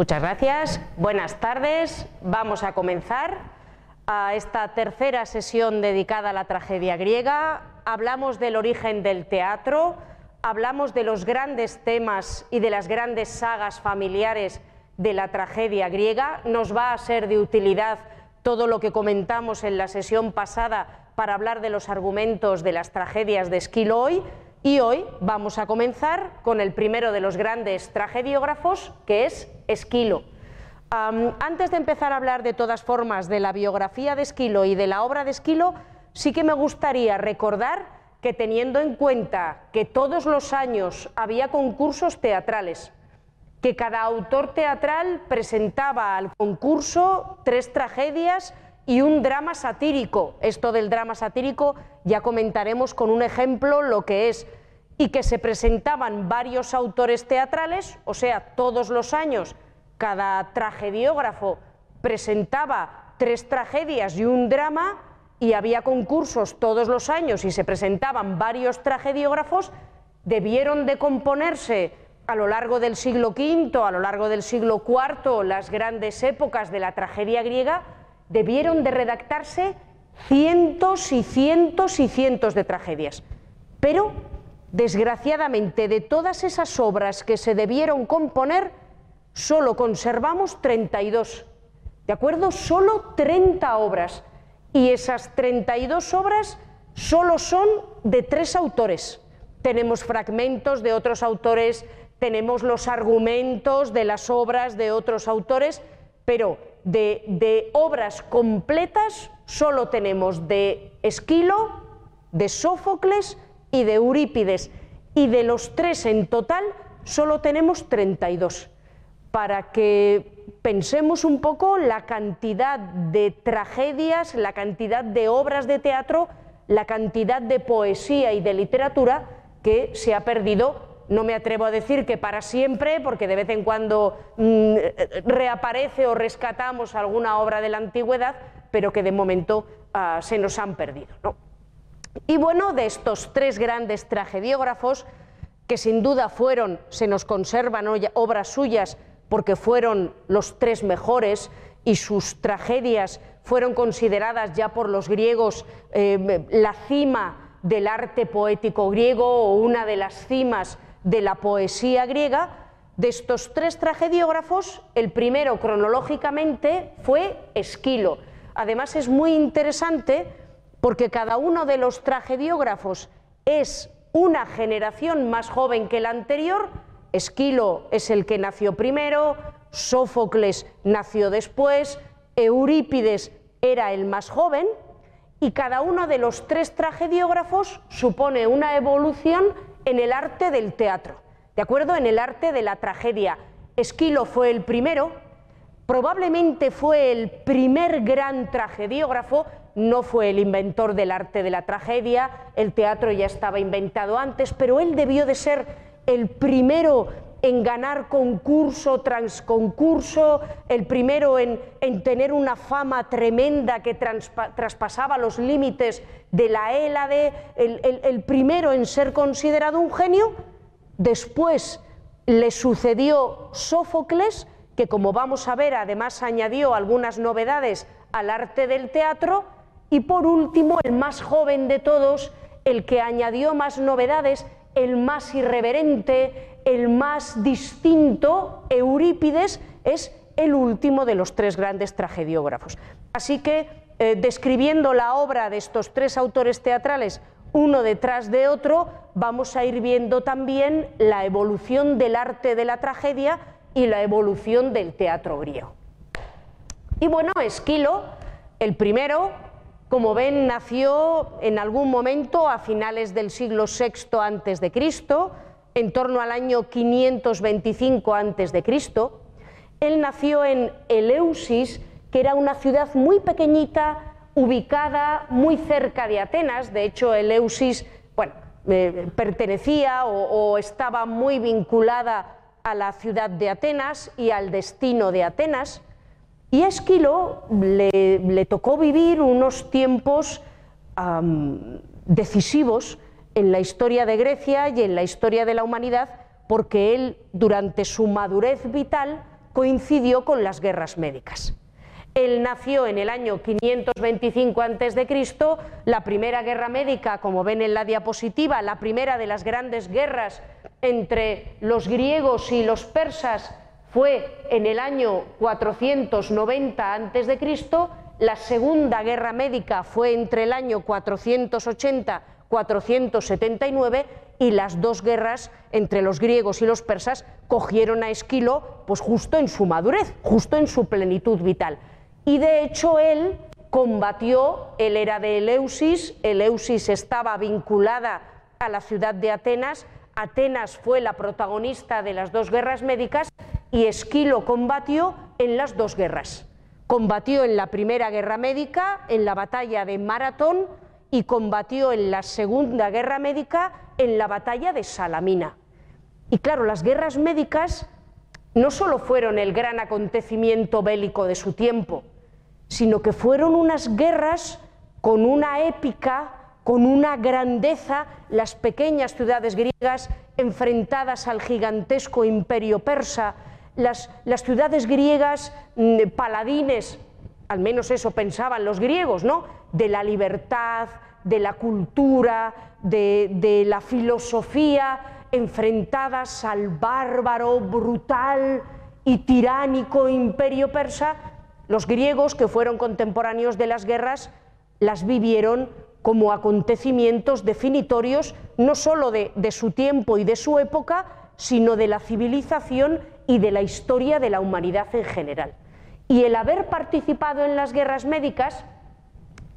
Muchas gracias. Buenas tardes. Vamos a comenzar a esta tercera sesión dedicada a la tragedia griega. Hablamos del origen del teatro, hablamos de los grandes temas y de las grandes sagas familiares de la tragedia griega. Nos va a ser de utilidad todo lo que comentamos en la sesión pasada para hablar de los argumentos de las tragedias de Esquilo hoy. Y hoy vamos a comenzar con el primero de los grandes tragediógrafos, que es Esquilo. antes de empezar a hablar de todas formas de la biografía de Esquilo y de la obra de Esquilo, sí que me gustaría recordar que teniendo en cuenta que todos los años había concursos teatrales, que cada autor teatral presentaba al concurso tres tragedias y un drama satírico. Esto del drama satírico ya comentaremos con un ejemplo lo que es y que se presentaban varios autores teatrales, o sea, todos los años cada tragediógrafo presentaba tres tragedias y un drama y había concursos todos los años y se presentaban varios tragediógrafos, debieron de componerse a lo largo del siglo V, a lo largo del siglo IV, las grandes épocas de la tragedia griega, debieron de redactarse cientos y cientos y cientos de tragedias. Pero, desgraciadamente, de todas esas obras que se debieron componer, solo conservamos 32. ¿De acuerdo? Solo 30 obras. Y esas 32 obras solo son de tres autores. Tenemos fragmentos de otros autores, tenemos los argumentos de las obras de otros autores, pero de, obras completas solo tenemos de Esquilo, de Sófocles y de Eurípides. Y de los tres en total solo tenemos 32. Para que pensemos un poco la cantidad de tragedias, la cantidad de obras de teatro, la cantidad de poesía y de literatura que se ha perdido no me atrevo a decir que para siempre, porque de vez en cuando mm, reaparece o rescatamos alguna obra de la antigüedad, pero que de momento ah, se nos han perdido. Y bueno, de estos tres grandes tragediógrafos, que sin duda fueron, se nos conservan obras suyas porque fueron los tres mejores y sus tragedias fueron consideradas ya por los griegos eh, la cima del arte poético griego o una de las cimas de la poesía griega, de estos tres tragediógrafos, el primero cronológicamente fue Esquilo. Además es muy interesante porque cada uno de los tragediógrafos es una generación más joven que la anterior. Esquilo es el que nació primero, Sófocles nació después, Eurípides era el más joven y cada uno de los tres tragediógrafos supone una evolución en el arte del teatro, ¿de acuerdo? En el arte de la tragedia. Esquilo fue el primero, probablemente fue el primer gran tragediógrafo, no fue el inventor del arte de la tragedia, el teatro ya estaba inventado antes, pero él debió de ser el primero en ganar concurso tras concurso, el primero en, tener una fama tremenda que traspasaba los límites de la Hélade, el, primero en ser considerado un genio. Después le sucedió Sófocles, que como vamos a ver además añadió algunas novedades al arte del teatro, y por último el más joven de todos, el que añadió más novedades, el más irreverente, el más distinto, Eurípides, es el último de los tres grandes tragediógrafos. Así que, eh, describiendo la obra de estos tres autores teatrales, uno detrás de otro, vamos a ir viendo también la evolución del arte de la tragedia y la evolución del teatro griego. Y bueno, Esquilo, el primero, como ven, nació en algún momento a finales del siglo VI antes de Cristo, en torno al año 525 a.C. Él nació en Eleusis, que era una ciudad muy pequeñita, ubicada muy cerca de Atenas. De hecho, Eleusis bueno, eh, pertenecía o, estaba muy vinculada a la ciudad de Atenas y al destino de Atenas. Y a Esquilo le, tocó vivir unos tiempos decisivos en la historia de Grecia y en la historia de la humanidad, porque él durante su madurez vital coincidió con las guerras médicas. Él nació en el año 525 a.C., la primera guerra médica, como ven en la diapositiva, la primera de las grandes guerras entre los griegos y los persas fue en el año 490 a.C., la segunda guerra médica fue entre el año 480-479 y las dos guerras entre los griegos y los persas cogieron a Esquilo pues justo en su madurez, justo en su plenitud vital. Y de hecho él combatió, él era de Eleusis, Eleusis estaba vinculada a la ciudad de Atenas, Atenas fue la protagonista de las dos guerras médicas y Esquilo combatió en las dos guerras. Combatió en la Primera Guerra Médica, en la batalla de Maratón, y combatió en la Segunda Guerra Médica, en la batalla de Salamina. Y claro, las guerras médicas no solo fueron el gran acontecimiento bélico de su tiempo, sino que fueron unas guerras con una épica, con una grandeza, las pequeñas ciudades griegas enfrentadas al gigantesco imperio persa, las, ciudades griegas mm, paladines, al menos eso pensaban los griegos, ¿no? De la libertad, de la cultura, de, la filosofía, enfrentadas al bárbaro, brutal y tiránico imperio persa, los griegos que fueron contemporáneos de las guerras las vivieron como acontecimientos definitorios no sólo de, de, su tiempo y de su época, sino de la civilización y de la historia de la humanidad en general. Y el haber participado en las guerras médicas,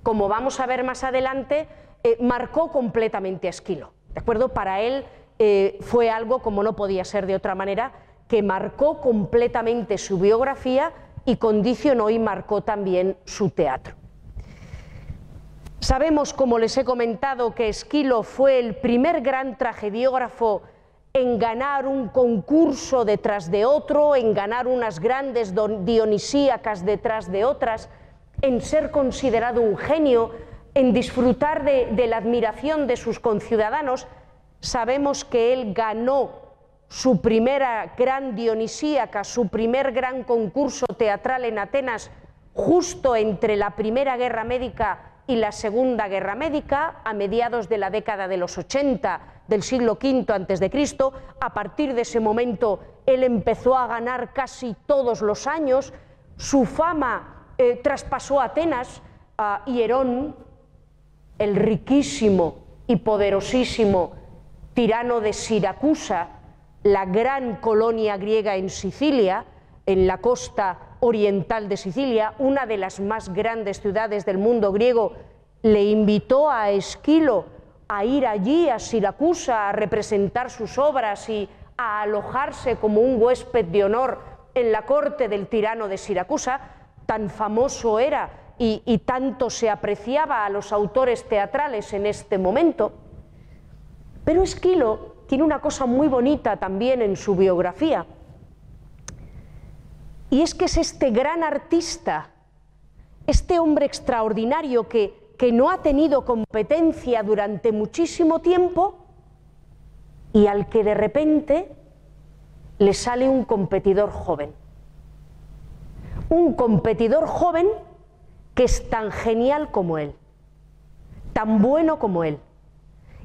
como vamos a ver más adelante, eh, marcó completamente a Esquilo. ¿De acuerdo? Para él eh, fue algo, como no podía ser de otra manera, que marcó completamente su biografía y condicionó y marcó también su teatro. Sabemos, como les he comentado, que Esquilo fue el primer gran tragediógrafo en ganar un concurso detrás de otro, en ganar unas grandes dionisíacas detrás de otras, en ser considerado un genio, en disfrutar de, la admiración de sus conciudadanos, sabemos que él ganó su primera gran dionisíaca, su primer gran concurso teatral en Atenas, justo entre la Primera Guerra Médica y la Segunda Guerra Médica, a mediados de la década de los 80 del siglo V antes de Cristo. A partir de ese momento él empezó a ganar casi todos los años. Su fama eh, traspasó a Atenas. A Hierón, el riquísimo y poderosísimo tirano de Siracusa, la gran colonia griega en Sicilia, en la costa oriental de Sicilia, una de las más grandes ciudades del mundo griego, le invitó a Esquilo a ir allí, a Siracusa, a representar sus obras y a alojarse como un huésped de honor en la corte del tirano de Siracusa, tan famoso era y, tanto se apreciaba a los autores teatrales en este momento. Pero Esquilo tiene una cosa muy bonita también en su biografía, y es que es este gran artista, este hombre extraordinario que, que no ha tenido competencia durante muchísimo tiempo y al que de repente le sale un competidor joven. Un competidor joven que es tan genial como él, tan bueno como él,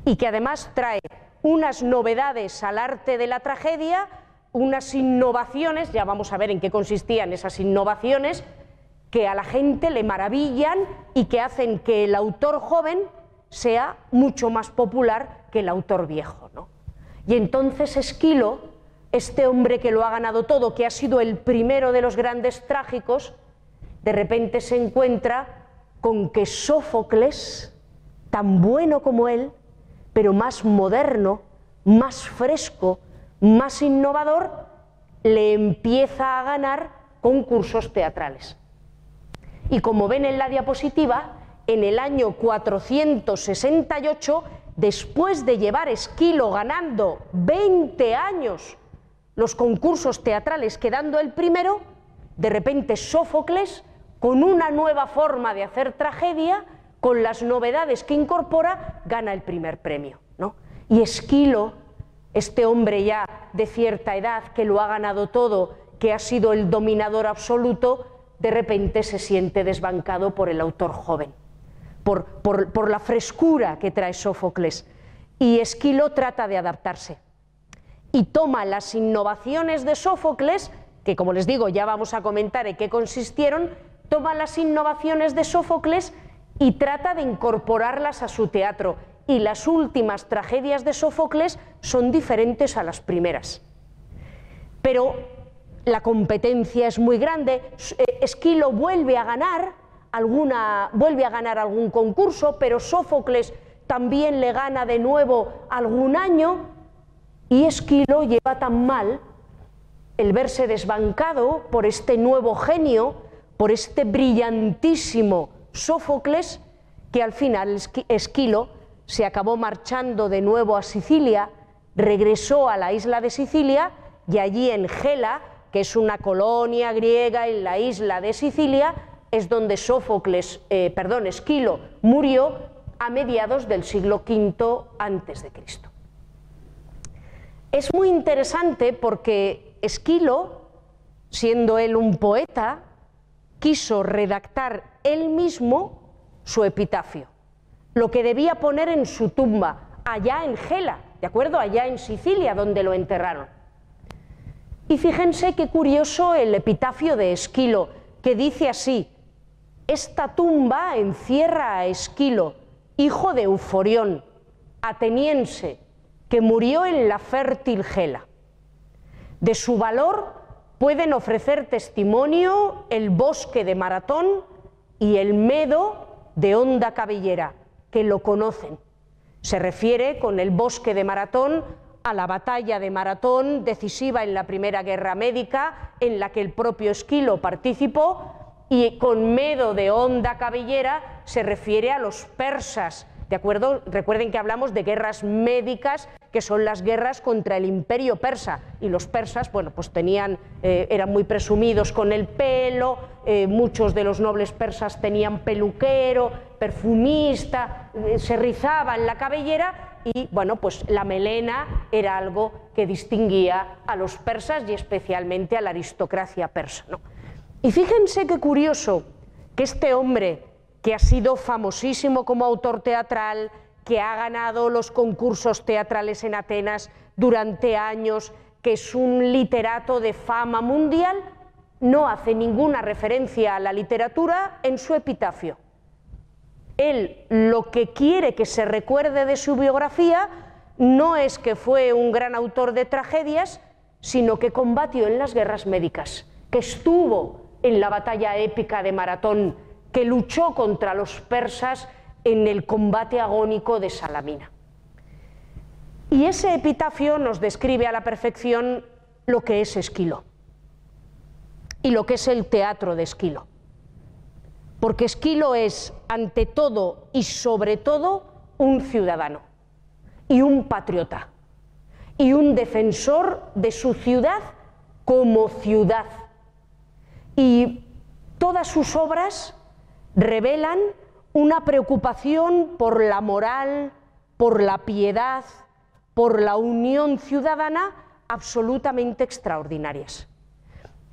y que además trae unas novedades al arte de la tragedia unas innovaciones, ya vamos a ver en qué consistían esas innovaciones, que a la gente le maravillan y que hacen que el autor joven sea mucho más popular que el autor viejo. ¿no? Y entonces Esquilo, este hombre que lo ha ganado todo, que ha sido el primero de los grandes trágicos, de repente se encuentra con que Sófocles, tan bueno como él, pero más moderno, más fresco, más innovador, le empieza a ganar concursos teatrales. Y como ven en la diapositiva, en el año 468, después de llevar Esquilo ganando 20 años los concursos teatrales, quedando el primero, de repente Sófocles, con una nueva forma de hacer tragedia, con las novedades que incorpora, gana el primer premio. ¿no? Y Esquilo este hombre ya de cierta edad que lo ha ganado todo que ha sido el dominador absoluto, de repente se siente desbancado por el autor joven, por, por la frescura que trae Sófocles. Y Esquilo trata de adaptarse y toma las innovaciones de Sófocles, que como les digo ya vamos a comentar en qué consistieron, toma las innovaciones de Sófocles y trata de incorporarlas a su teatro. Y las últimas tragedias de Sófocles son diferentes a las primeras. Pero la competencia es muy grande. Eh, Esquilo vuelve a ganar alguna, vuelve a ganar algún concurso, pero Sófocles también le gana de nuevo algún año y Esquilo lleva tan mal el verse desbancado por este nuevo genio, por este brillantísimo Sófocles, que al final Esquilo se acabó marchando de nuevo a Sicilia, regresó a la isla de Sicilia y allí en Gela, que es una colonia griega en la isla de Sicilia, es donde Sófocles, eh, perdón, Esquilo murió a mediados del siglo V antes de Cristo. Es muy interesante porque Esquilo, siendo él un poeta, quiso redactar él mismo su epitafio, lo que debía poner en su tumba, allá en Gela, ¿de acuerdo? Allá en Sicilia, donde lo enterraron. Y fíjense qué curioso el epitafio de Esquilo, que dice así, esta tumba encierra a Esquilo, hijo de Euforión, ateniense, que murió en la fértil Gela. De su valor pueden ofrecer testimonio el bosque de Maratón y el medo de Honda Cabellera, que lo conocen. Se refiere con el bosque de Maratón a la batalla de Maratón, decisiva en la Primera Guerra Médica, en la que el propio Esquilo participó, y con medo de Honda Cabellera se refiere a los persas, ¿de acuerdo? Recuerden que hablamos de guerras médicas que son las guerras contra el imperio persa. Y los persas, bueno, pues tenían, eh, eran muy presumidos con el pelo, eh, muchos de los nobles persas tenían peluquero, perfumista, eh, se rizaban la cabellera y, bueno, pues la melena era algo que distinguía a los persas y especialmente a la aristocracia persa. Y fíjense qué curioso que este hombre, que ha sido famosísimo como autor teatral, que ha ganado los concursos teatrales en Atenas durante años, que es un literato de fama mundial, no hace ninguna referencia a la literatura en su epitafio. Él lo que quiere que se recuerde de su biografía no es que fue un gran autor de tragedias, sino que combatió en las guerras médicas, que estuvo en la batalla épica de Maratón, que luchó contra los persas en el combate agónico de Salamina. Y ese epitafio nos describe a la perfección lo que es Esquilo y lo que es el teatro de Esquilo. Porque Esquilo es, ante todo y sobre todo, un ciudadano y un patriota y un defensor de su ciudad como ciudad. Y todas sus obras revelan una preocupación por la moral, por la piedad, por la unión ciudadana absolutamente extraordinarias.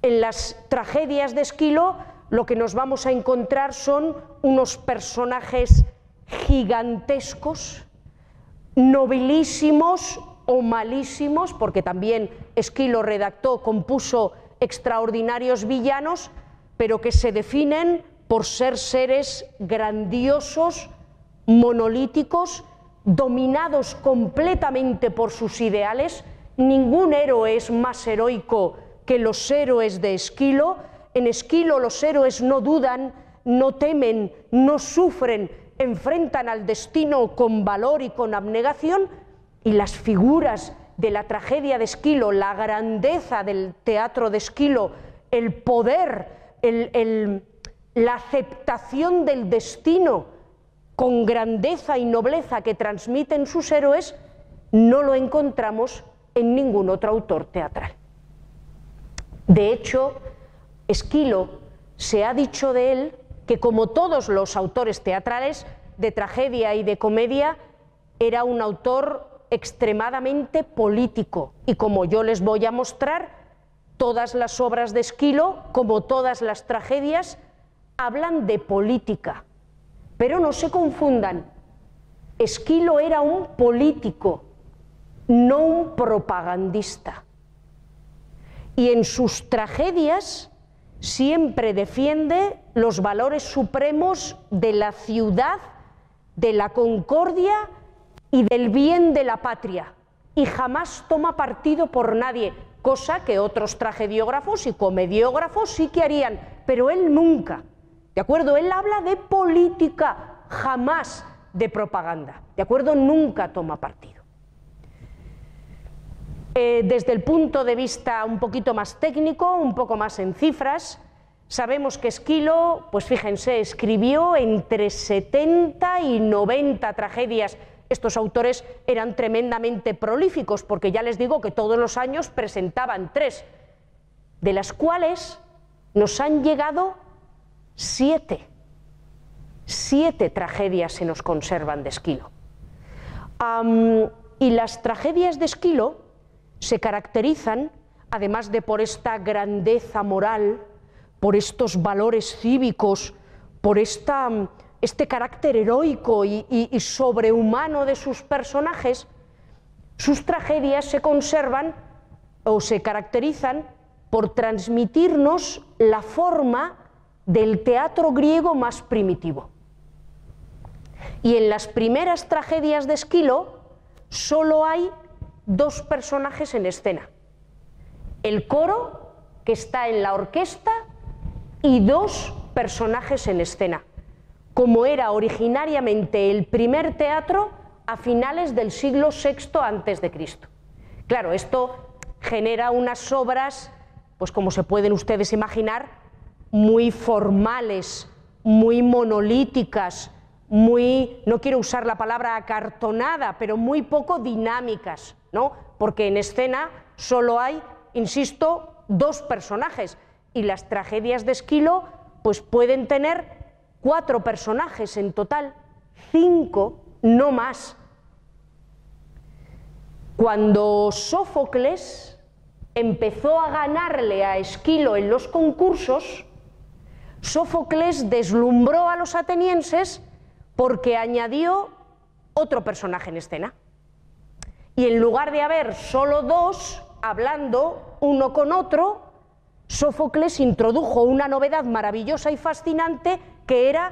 En las tragedias de Esquilo lo que nos vamos a encontrar son unos personajes gigantescos, nobilísimos o malísimos, porque también Esquilo redactó, compuso extraordinarios villanos, pero que se definen por ser seres grandiosos, monolíticos, dominados completamente por sus ideales. Ningún héroe es más heroico que los héroes de Esquilo. En Esquilo los héroes no dudan, no temen, no sufren, enfrentan al destino con valor y con abnegación. Y las figuras de la tragedia de Esquilo, la grandeza del teatro de Esquilo, el poder, el, el la aceptación del destino con grandeza y nobleza que transmiten sus héroes, no lo encontramos en ningún otro autor teatral. De hecho, Esquilo se ha dicho de él que como todos los autores teatrales de tragedia y de comedia, era un autor extremadamente político y como yo les voy a mostrar, Todas las obras de Esquilo, como todas las tragedias, hablan de política. Pero no se confundan, Esquilo era un político, no un propagandista. Y en sus tragedias siempre defiende los valores supremos de la ciudad, de la concordia y del bien de la patria. Y jamás toma partido por nadie, cosa que otros tragediógrafos y comediógrafos sí que harían, pero él nunca. ¿De acuerdo? Él habla de política, jamás de propaganda. ¿De acuerdo? Nunca toma partido. Eh, desde el punto de vista un poquito más técnico, un poco más en cifras, sabemos que Esquilo, pues fíjense, escribió entre 70 y 90 tragedias. Estos autores eran tremendamente prolíficos porque ya les digo que todos los años presentaban tres, de las cuales nos han llegado siete. Siete tragedias se nos conservan de Esquilo. y las tragedias de Esquilo se caracterizan, además de por esta grandeza moral, por estos valores cívicos, por esta, este carácter heroico y, y sobrehumano de sus personajes, sus tragedias se conservan o se caracterizan por transmitirnos la forma del teatro griego más primitivo. Y en las primeras tragedias de Esquilo solo hay dos personajes en escena. El coro, que está en la orquesta, y dos personajes en escena, como era originariamente el primer teatro a finales del siglo VI antes de Cristo. Claro, esto genera unas obras, pues como se pueden ustedes imaginar, muy formales, muy monolíticas, muy, no quiero usar la palabra acartonada, pero muy poco dinámicas, ¿no? Porque en escena solo hay, insisto, dos personajes y las tragedias de Esquilo pues pueden tener cuatro personajes en total, cinco, no más. Cuando Sófocles empezó a ganarle a Esquilo en los concursos, Sófocles deslumbró a los atenienses porque añadió otro personaje en escena. Y en lugar de haber solo dos hablando uno con otro, Sófocles introdujo una novedad maravillosa y fascinante que era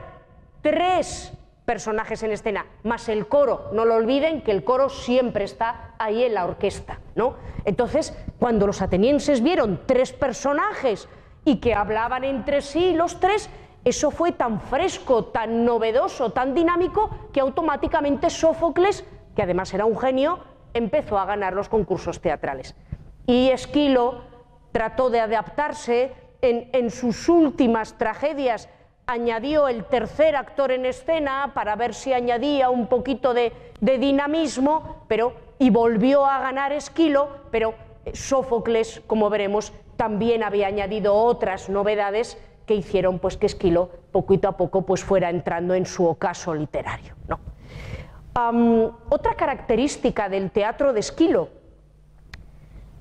tres personajes en escena, más el coro. No lo olviden que el coro siempre está ahí en la orquesta, ¿no? Entonces, cuando los atenienses vieron tres personajes y que hablaban entre sí los tres, eso fue tan fresco, tan novedoso, tan dinámico, que automáticamente Sófocles, que además era un genio, empezó a ganar los concursos teatrales. Y Esquilo trató de adaptarse en, sus últimas tragedias, añadió el tercer actor en escena para ver si añadía un poquito de, de dinamismo, pero y volvió a ganar Esquilo, pero Sófocles, como veremos, también había añadido otras novedades que hicieron pues, que Esquilo poquito a poco pues, fuera entrando en su ocaso literario. otra característica del teatro de Esquilo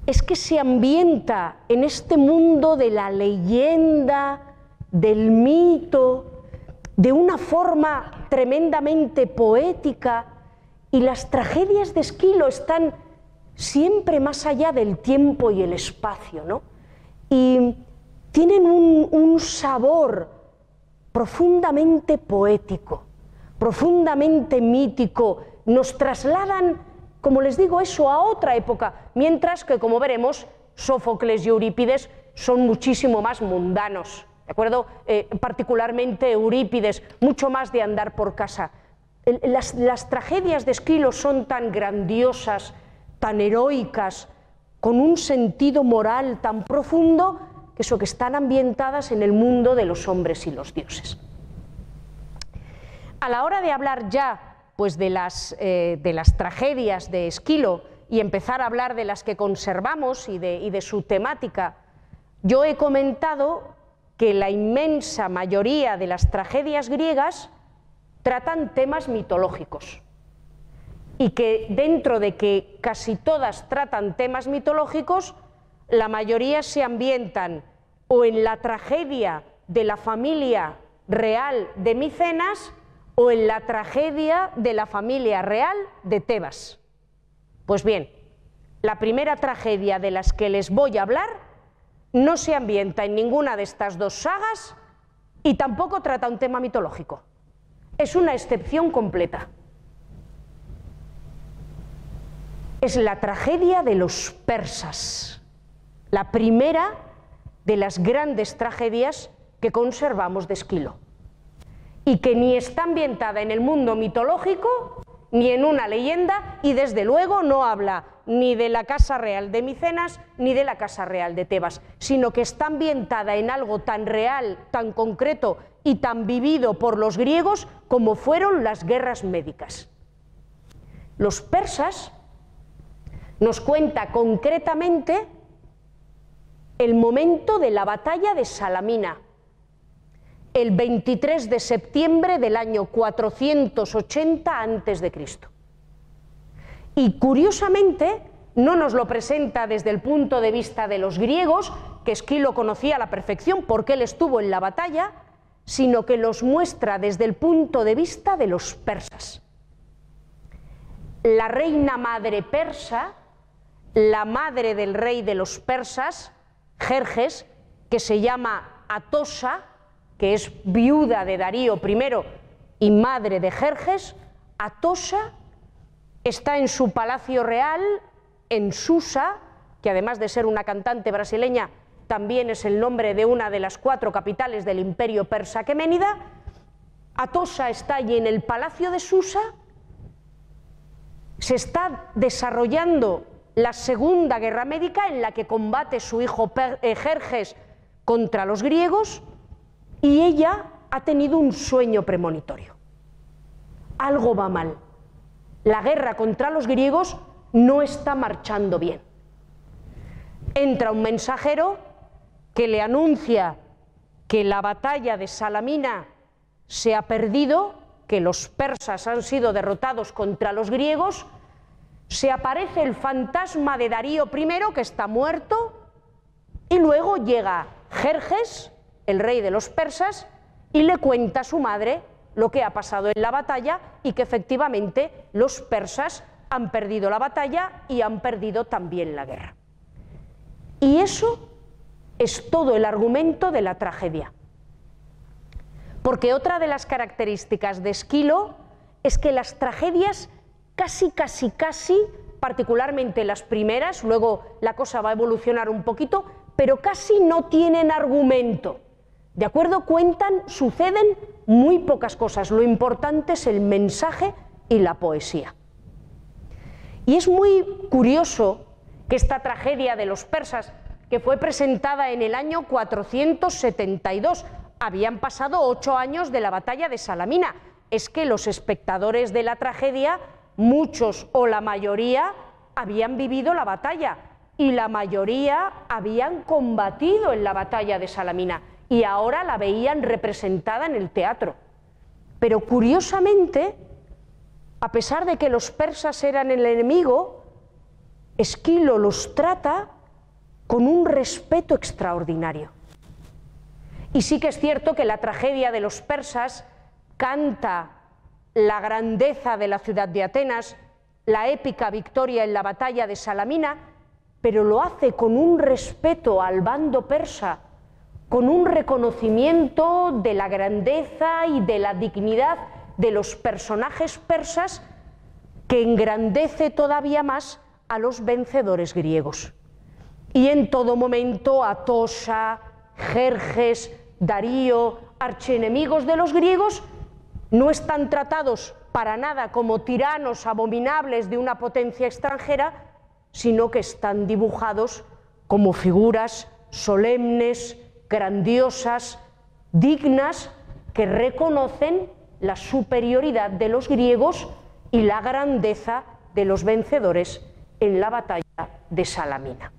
es que se ambienta en este mundo de la leyenda, del mito, de una forma tremendamente poética, y las tragedias de Esquilo están siempre más allá del tiempo y el espacio, ¿no? Y tienen un, sabor profundamente poético, profundamente mítico, nos trasladan, como les digo, eso a otra época, mientras que, como veremos, Sófocles y Eurípides son muchísimo más mundanos, ¿de acuerdo? Eh, particularmente Eurípides, mucho más de andar por casa. Las, las tragedias de Esquilo son tan grandiosas, tan heroicas, con un sentido moral tan profundo, que eso que están ambientadas en el mundo de los hombres y los dioses. A la hora de hablar ya pues, de, las, eh, de las tragedias de Esquilo y empezar a hablar de las que conservamos y de, y de su temática, yo he comentado que la inmensa mayoría de las tragedias griegas tratan temas mitológicos y que dentro de que casi todas tratan temas mitológicos, la mayoría se ambientan o en la tragedia de la familia real de Micenas o en la tragedia de la familia real de Tebas. Pues bien, la primera tragedia de las que les voy a hablar no se ambienta en ninguna de estas dos sagas y tampoco trata un tema mitológico. Es una excepción completa. Es la tragedia de los persas, la primera de las grandes tragedias que conservamos de Esquilo y que ni está ambientada en el mundo mitológico ni en una leyenda y desde luego no habla ni de la Casa Real de Micenas ni de la Casa Real de Tebas, sino que está ambientada en algo tan real, tan concreto y tan vivido por los griegos como fueron las guerras médicas. Los persas nos cuenta concretamente el momento de la batalla de Salamina, el 23 de septiembre del año 480 a.C. Y curiosamente no nos lo presenta desde el punto de vista de los griegos, que Esquilo conocía a la perfección porque él estuvo en la batalla, sino que los muestra desde el punto de vista de los persas. La reina madre persa, la madre del rey de los persas, Jerjes, que se llama Atosa, que es viuda de Darío I y madre de Jerjes, Atosa está en su palacio real, en Susa, que además de ser una cantante brasileña, también es el nombre de una de las cuatro capitales del imperio persa queménida. Atosa está allí en el palacio de Susa, se está desarrollando la Segunda Guerra Médica en la que combate su hijo eh, Jerjes contra los griegos y ella ha tenido un sueño premonitorio. Algo va mal. La guerra contra los griegos no está marchando bien. Entra un mensajero que le anuncia que la batalla de Salamina se ha perdido, que los persas han sido derrotados contra los griegos, se aparece el fantasma de Darío I, que está muerto, y luego llega Jerjes, el rey de los persas, y le cuenta a su madre lo que ha pasado en la batalla y que efectivamente los persas han perdido la batalla y han perdido también la guerra. Y eso es todo el argumento de la tragedia. Porque otra de las características de Esquilo es que las tragedias casi, casi, casi, particularmente las primeras, luego la cosa va a evolucionar un poquito, pero casi no tienen argumento. ¿De acuerdo? Cuentan, suceden muy pocas cosas. Lo importante es el mensaje y la poesía. Y es muy curioso que esta tragedia de los persas, que fue presentada en el año 472, habían pasado ocho años de la batalla de Salamina, es que los espectadores de la tragedia, muchos o la mayoría, habían vivido la batalla y la mayoría habían combatido en la batalla de Salamina y ahora la veían representada en el teatro. Pero curiosamente, a pesar de que los persas eran el enemigo, Esquilo los trata con un respeto extraordinario. Y sí que es cierto que la tragedia de los persas canta la grandeza de la ciudad de Atenas, la épica victoria en la batalla de Salamina, pero lo hace con un respeto al bando persa con un reconocimiento de la grandeza y de la dignidad de los personajes persas que engrandece todavía más a los vencedores griegos. Y en todo momento Atosa, Jerjes, Darío, archienemigos de los griegos, no están tratados para nada como tiranos abominables de una potencia extranjera, sino que están dibujados como figuras solemnes, grandiosas, dignas, que reconocen la superioridad de los griegos y la grandeza de los vencedores en la batalla de Salamina.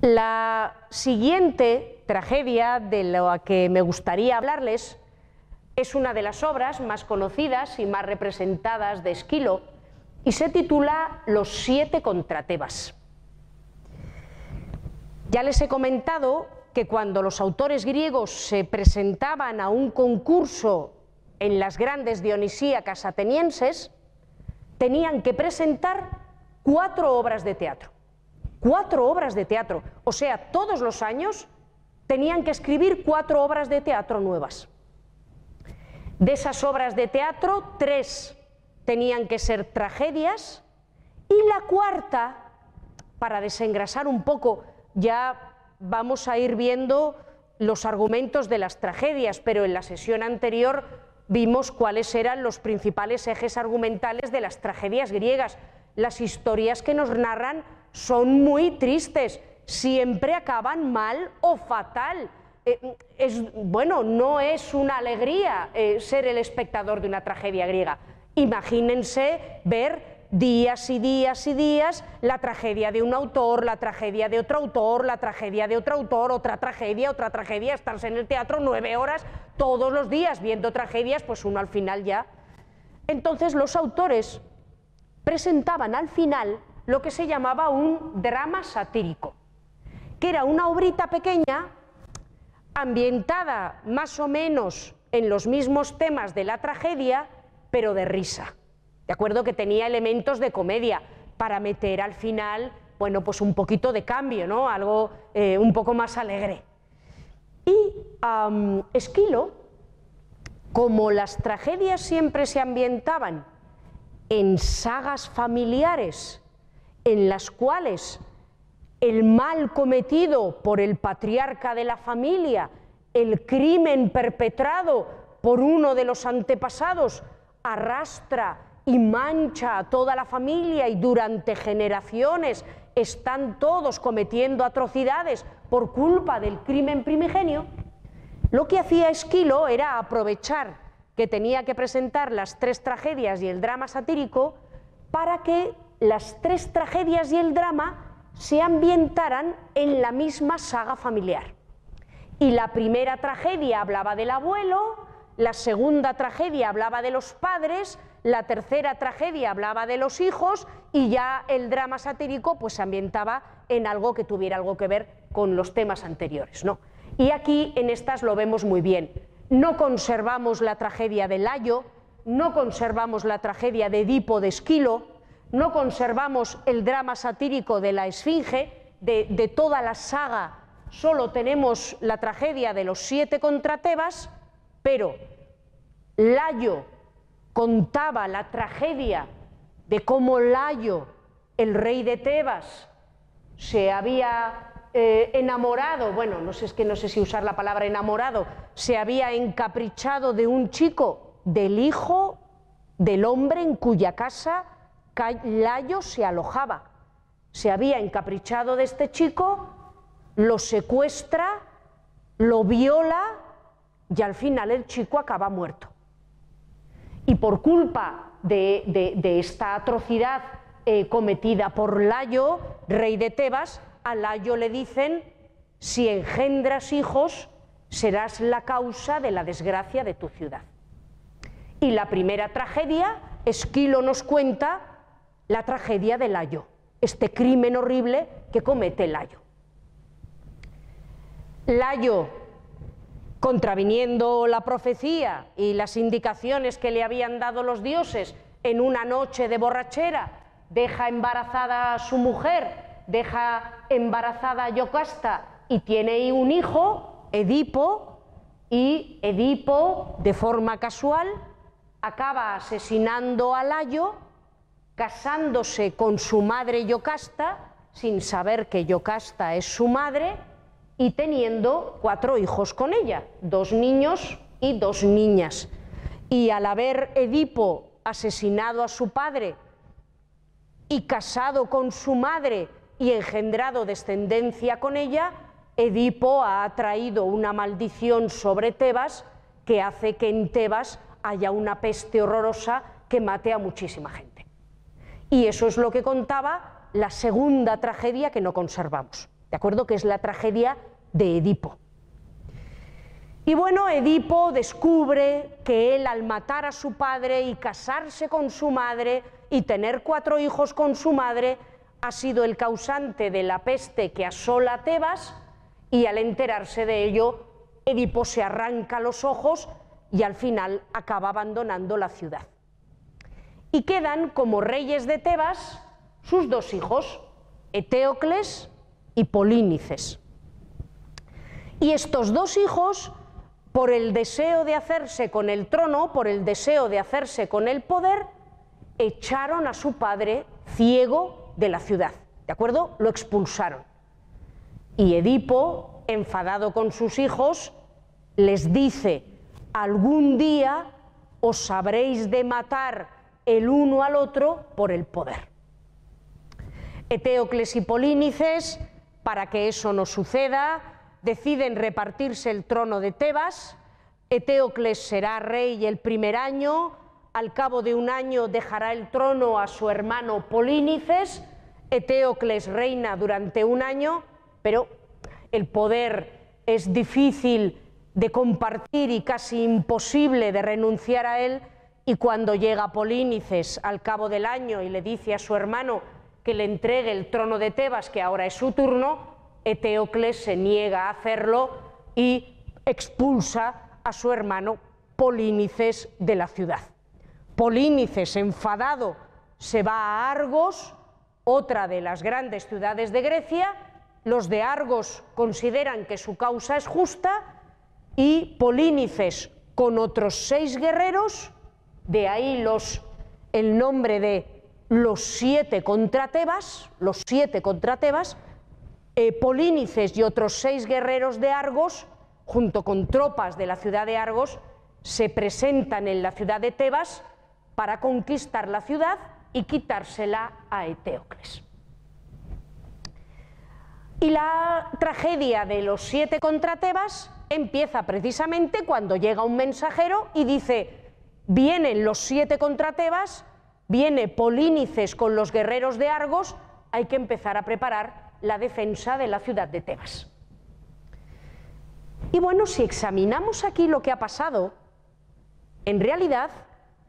La siguiente tragedia de la que me gustaría hablarles es una de las obras más conocidas y más representadas de Esquilo y se titula Los siete contra Tebas. Ya les he comentado que cuando los autores griegos se presentaban a un concurso en las grandes dionisíacas atenienses, tenían que presentar cuatro obras de teatro. Cuatro obras de teatro. O sea, todos los años tenían que escribir cuatro obras de teatro nuevas. De esas obras de teatro, tres tenían que ser tragedias y la cuarta, para desengrasar un poco, ya vamos a ir viendo los argumentos de las tragedias, pero en la sesión anterior vimos cuáles eran los principales ejes argumentales de las tragedias griegas. Las historias que nos narran son muy tristes, siempre acaban mal o fatal. Eh, es, bueno, no es una alegría eh, ser el espectador de una tragedia griega. Imagínense ver días y días y días la tragedia de un autor, la tragedia de otro autor, la tragedia de otro autor, otra tragedia, otra tragedia, estarse en el teatro nueve horas todos los días viendo tragedias, pues uno al final ya. Entonces los autores presentaban al final lo que se llamaba un drama satírico, que era una obrita pequeña ambientada más o menos en los mismos temas de la tragedia, pero de risa. ¿de acuerdo? Que tenía elementos de comedia para meter al final, bueno, pues un poquito de cambio, ¿no? Algo eh, un poco más alegre. Y Esquilo, como las tragedias siempre se ambientaban en sagas familiares en las cuales el mal cometido por el patriarca de la familia, el crimen perpetrado por uno de los antepasados, arrastra y mancha a toda la familia y durante generaciones están todos cometiendo atrocidades por culpa del crimen primigenio, lo que hacía Esquilo era aprovechar que tenía que presentar las tres tragedias y el drama satírico para que las tres tragedias y el drama se ambientaran en la misma saga familiar. Y la primera tragedia hablaba del abuelo, la segunda tragedia hablaba de los padres, la tercera tragedia hablaba de los hijos y ya el drama satírico pues se ambientaba en algo que tuviera algo que ver con los temas anteriores, ¿no? Y aquí en estas lo vemos muy bien. No conservamos la tragedia de Layo, no conservamos la tragedia de Edipo de Esquilo, no conservamos el drama satírico de la Esfinge, de, toda la saga. Solo tenemos la tragedia de los siete contra Tebas, pero Layo contaba la tragedia de cómo Layo, el rey de Tebas, se había eh, enamorado, bueno, no sé, es que no sé si usar la palabra enamorado, se había encaprichado de un chico, del hijo del hombre en cuya casa Layo se alojaba. Se había encaprichado de este chico, lo secuestra, lo viola y al final el chico acaba muerto y por culpa de, esta atrocidad eh, cometida por Layo, rey de Tebas, a Layo le dicen, si engendras hijos, serás la causa de la desgracia de tu ciudad. Y la primera tragedia, Esquilo nos cuenta la tragedia de Layo, este crimen horrible que comete Layo. Layo contraviniendo la profecía y las indicaciones que le habían dado los dioses en una noche de borrachera, deja embarazada a su mujer, deja embarazada a Yocasta y tiene un hijo, Edipo, y Edipo, de forma casual, acaba asesinando a Layo, casándose con su madre Yocasta, sin saber que Yocasta es su madre, y teniendo cuatro hijos con ella, dos niños y dos niñas. Y al haber Edipo asesinado a su padre y casado con su madre y engendrado descendencia con ella, Edipo ha traído una maldición sobre Tebas que hace que en Tebas haya una peste horrorosa que mate a muchísima gente. Y eso es lo que contaba la segunda tragedia que no conservamos. ¿de acuerdo? Que es la tragedia de Edipo. Y bueno, Edipo descubre que él al matar a su padre y casarse con su madre y tener cuatro hijos con su madre, ha sido el causante de la peste que asola Tebas y al enterarse de ello, Edipo se arranca los ojos y al final acaba abandonando la ciudad. Y quedan como reyes de Tebas sus dos hijos, Eteocles y Polínices. Y estos dos hijos, por el deseo de hacerse con el trono, por el deseo de hacerse con el poder, echaron a su padre ciego de la ciudad. ¿De acuerdo? Lo expulsaron. Y Edipo, enfadado con sus hijos, les dice, algún día os habréis de matar el uno al otro por el poder. Eteocles y Polínices, para que eso no suceda, deciden repartirse el trono de Tebas. Eteocles será rey el primer año, al cabo de un año dejará el trono a su hermano Polínices. Eteocles reina durante un año, pero el poder es difícil de compartir y casi imposible de renunciar a él, y cuando llega Polínices al cabo del año y le dice a su hermano que le entregue el trono de Tebas, que ahora es su turno, Eteocles se niega a hacerlo y expulsa a su hermano Polínices de la ciudad. Polínices, enfadado, se va a Argos, otra de las grandes ciudades de Grecia. Los de Argos consideran que su causa es justa y Polínices con otros seis guerreros, de ahí el nombre de los siete contra Tebas, los siete contra Tebas, eh, Polínices y otros seis guerreros de Argos, junto con tropas de la ciudad de Argos, se presentan en la ciudad de Tebas para conquistar la ciudad y quitársela a Eteocles. Y la tragedia de los siete contra Tebas empieza precisamente cuando llega un mensajero y dice, vienen los siete contra Tebas, viene Polínices con los guerreros de Argos, hay que empezar a preparar la defensa de la ciudad de Tebas. Y bueno, si examinamos aquí lo que ha pasado, en realidad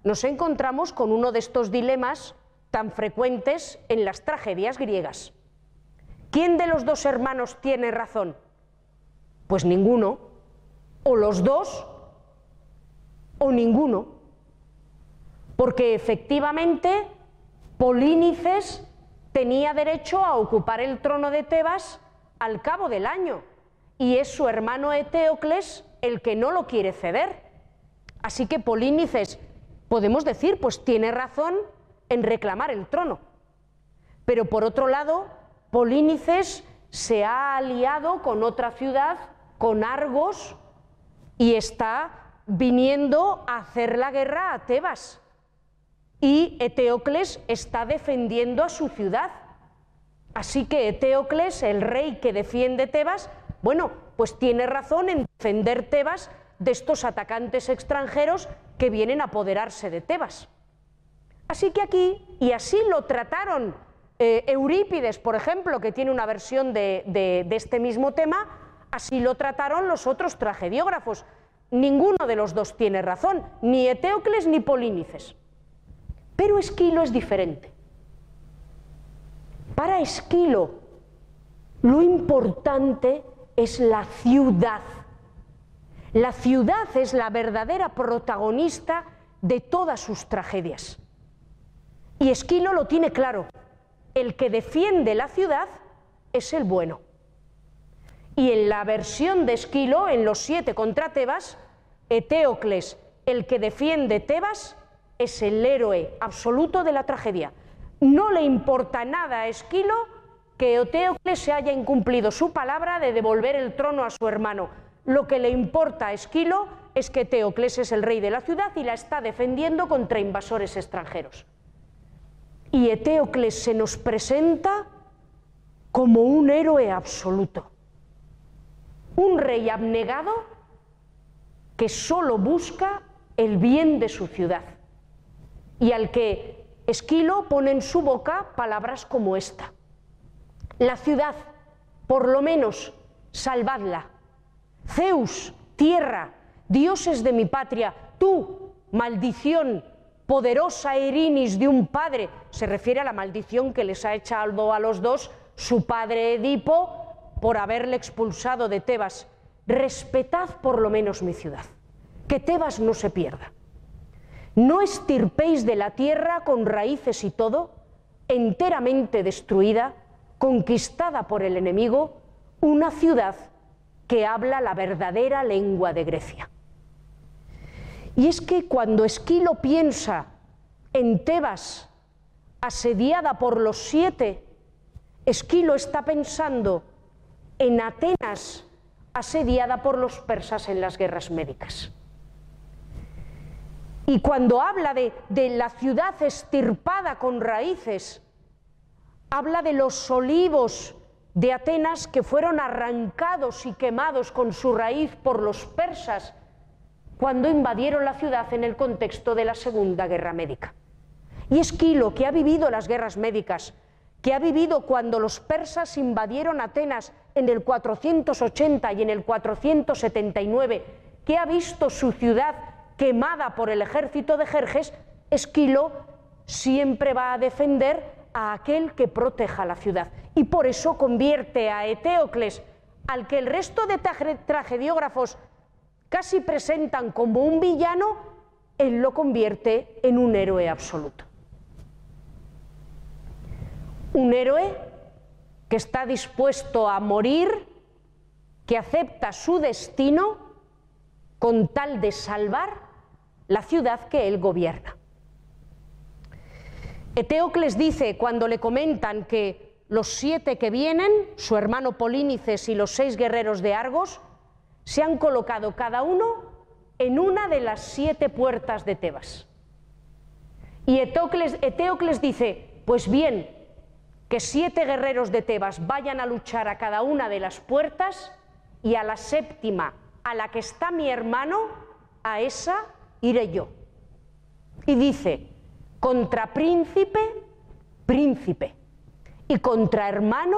nos encontramos con uno de estos dilemas tan frecuentes en las tragedias griegas. ¿Quién de los dos hermanos tiene razón? Pues ninguno o los dos o ninguno, porque efectivamente Polínices tenía derecho a ocupar el trono de Tebas al cabo del año y es su hermano Eteocles el que no lo quiere ceder. Así que Polínices, podemos decir, pues tiene razón en reclamar el trono. Pero por otro lado, Polínices se ha aliado con otra ciudad, con Argos, y está viniendo a hacer la guerra a Tebas. Y Eteocles está defendiendo a su ciudad. Así que Eteocles, el rey que defiende Tebas, bueno, pues tiene razón en defender Tebas de estos atacantes extranjeros que vienen a apoderarse de Tebas. Así que aquí, y así lo trataron eh, Eurípides, por ejemplo, que tiene una versión de, este mismo tema, Así lo trataron los otros tragediógrafos. Ninguno de los dos tiene razón, ni Eteocles ni Polínices. Pero Esquilo es diferente. Para Esquilo, lo importante es la ciudad. La ciudad es la verdadera protagonista de todas sus tragedias. Y Esquilo lo tiene claro. El que defiende la ciudad es el bueno. Y en la versión de Esquilo, en los siete contra Tebas, Eteocles, el que defiende Tebas, es el héroe absoluto de la tragedia. No le importa nada a Esquilo que Eteocles se haya incumplido su palabra de devolver el trono a su hermano. Lo que le importa a Esquilo es que Eteocles es el rey de la ciudad y la está defendiendo contra invasores extranjeros. Y Eteocles se nos presenta como un héroe absoluto un rey abnegado que solo busca el bien de su ciudad y al que Esquilo pone en su boca palabras como esta. La ciudad, por lo menos, salvadla. Zeus, tierra, dioses de mi patria, tú, maldición, poderosa Erinis de un padre, se refiere a la maldición que les ha echado a los dos su padre Edipo por haberle expulsado de Tebas. Respetad por lo menos mi ciudad, que Tebas no se pierda. No estirpéis de la tierra con raíces y todo, enteramente destruida, conquistada por el enemigo, una ciudad que habla la verdadera lengua de Grecia. Y es que cuando Esquilo piensa en Tebas asediada por los siete, Esquilo está pensando en Atenas asediada por los persas en las guerras médicas. Y cuando habla de, la ciudad estirpada con raíces, habla de los olivos de Atenas que fueron arrancados y quemados con su raíz por los persas cuando invadieron la ciudad en el contexto de la Segunda Guerra Médica. Y Esquilo, que ha vivido las guerras médicas, que ha vivido cuando los persas invadieron Atenas en el 480 y en el 479, que ha visto su ciudad quemada por el ejército de Jerjes, Esquilo siempre va a defender a aquel que proteja la ciudad. Y por eso convierte a Eteocles, al que el resto de tragediógrafos casi presentan como un villano, él lo convierte en un héroe absoluto. Un héroe que está dispuesto a morir, que acepta su destino con tal de salvar la ciudad que él gobierna. Eteocles dice cuando le comentan que los siete que vienen, su hermano Polínices y los seis guerreros de Argos, se han colocado cada uno en una de las siete puertas de Tebas. Y Eteocles, dice, pues bien, que siete guerreros de Tebas vayan a luchar a cada una de las puertas y a la séptima, a la que está mi hermano, a esa iré yo. Y dice, contra príncipe, príncipe, y contra hermano,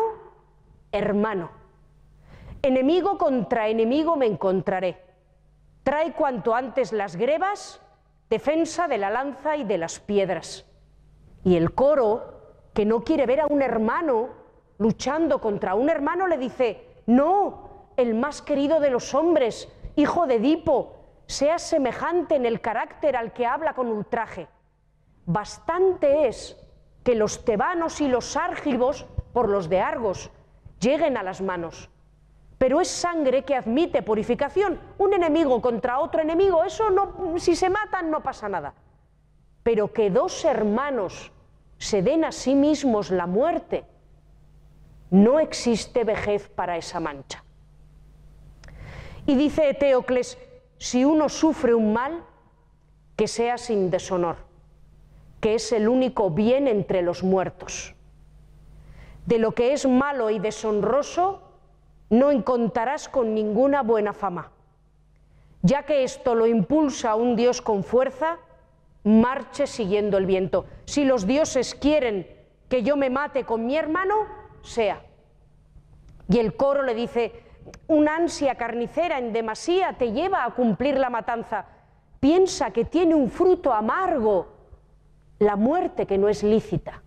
hermano. Enemigo contra enemigo me encontraré. Trae cuanto antes las grebas, defensa de la lanza y de las piedras. Y el coro, que no quiere ver a un hermano luchando contra un hermano, le dice, no, el más querido de los hombres, hijo de Edipo, sea semejante en el carácter al que habla con ultraje. Bastante es que los tebanos y los árgivos, por los de Argos, lleguen a las manos pero es sangre que admite purificación. Un enemigo contra otro enemigo, eso no, si se matan no pasa nada. Pero que dos hermanos se den a sí mismos la muerte, no existe vejez para esa mancha. Y dice Eteocles, si uno sufre un mal, que sea sin deshonor, que es el único bien entre los muertos. De lo que es malo y deshonroso, no encontrarás con ninguna buena fama. Ya que esto lo impulsa un Dios con fuerza, marche siguiendo el viento. Si los dioses quieren que yo me mate con mi hermano, sea. Y el coro le dice, una ansia carnicera en demasía te lleva a cumplir la matanza. Piensa que tiene un fruto amargo la muerte que no es lícita.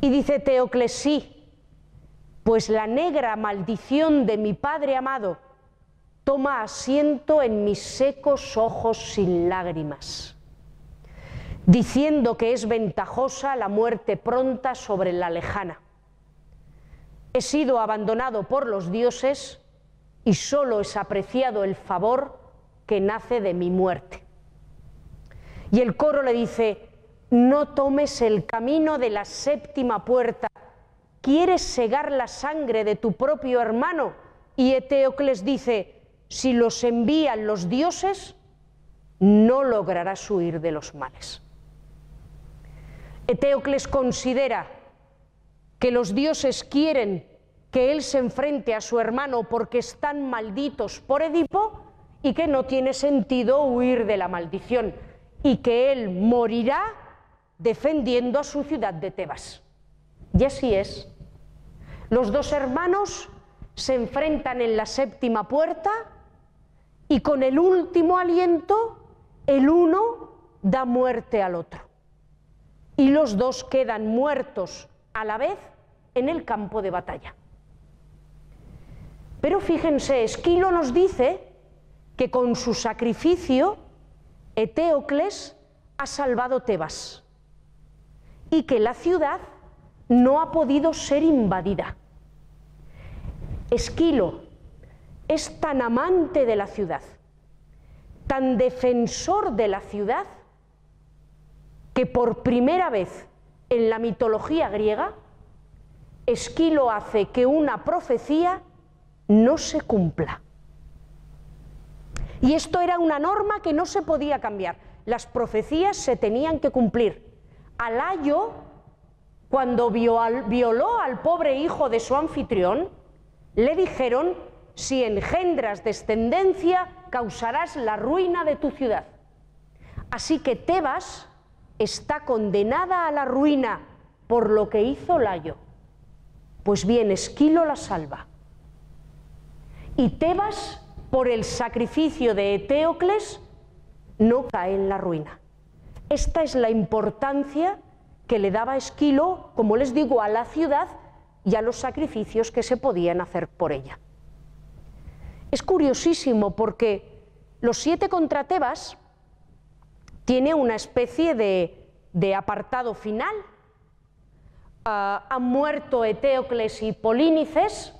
Y dice Teocles, sí, pues la negra maldición de mi Padre amado toma asiento en mis secos ojos sin lágrimas, diciendo que es ventajosa la muerte pronta sobre la lejana. He sido abandonado por los dioses y solo es apreciado el favor que nace de mi muerte. Y el coro le dice, no tomes el camino de la séptima puerta ¿quieres segar la sangre de tu propio hermano? Y Eteocles dice, si los envían los dioses, no lograrás huir de los males. Eteocles considera que los dioses quieren que él se enfrente a su hermano porque están malditos por Edipo y que no tiene sentido huir de la maldición y que él morirá defendiendo a su ciudad de Tebas. Y así es. Los dos hermanos se enfrentan en la séptima puerta y con el último aliento el uno da muerte al otro. Y los dos quedan muertos a la vez en el campo de batalla. Pero fíjense, Esquilo nos dice que con su sacrificio Eteocles ha salvado Tebas y que la ciudad no ha podido ser invadida. Esquilo es tan amante de la ciudad, tan defensor de la ciudad, que por primera vez en la mitología griega, Esquilo hace que una profecía no se cumpla. Y esto era una norma que no se podía cambiar. Las profecías se tenían que cumplir. Alayo, cuando violó al pobre hijo de su anfitrión, le dijeron, si engendras descendencia, causarás la ruina de tu ciudad. Así que Tebas está condenada a la ruina por lo que hizo Layo. Pues bien, Esquilo la salva. Y Tebas, por el sacrificio de Eteocles, no cae en la ruina. Esta es la importancia que le daba Esquilo, como les digo, a la ciudad y a los sacrificios que se podían hacer por ella. Es curiosísimo porque los siete contra Tebas tiene una especie de, apartado final. Ah, han muerto Eteocles y Polínices,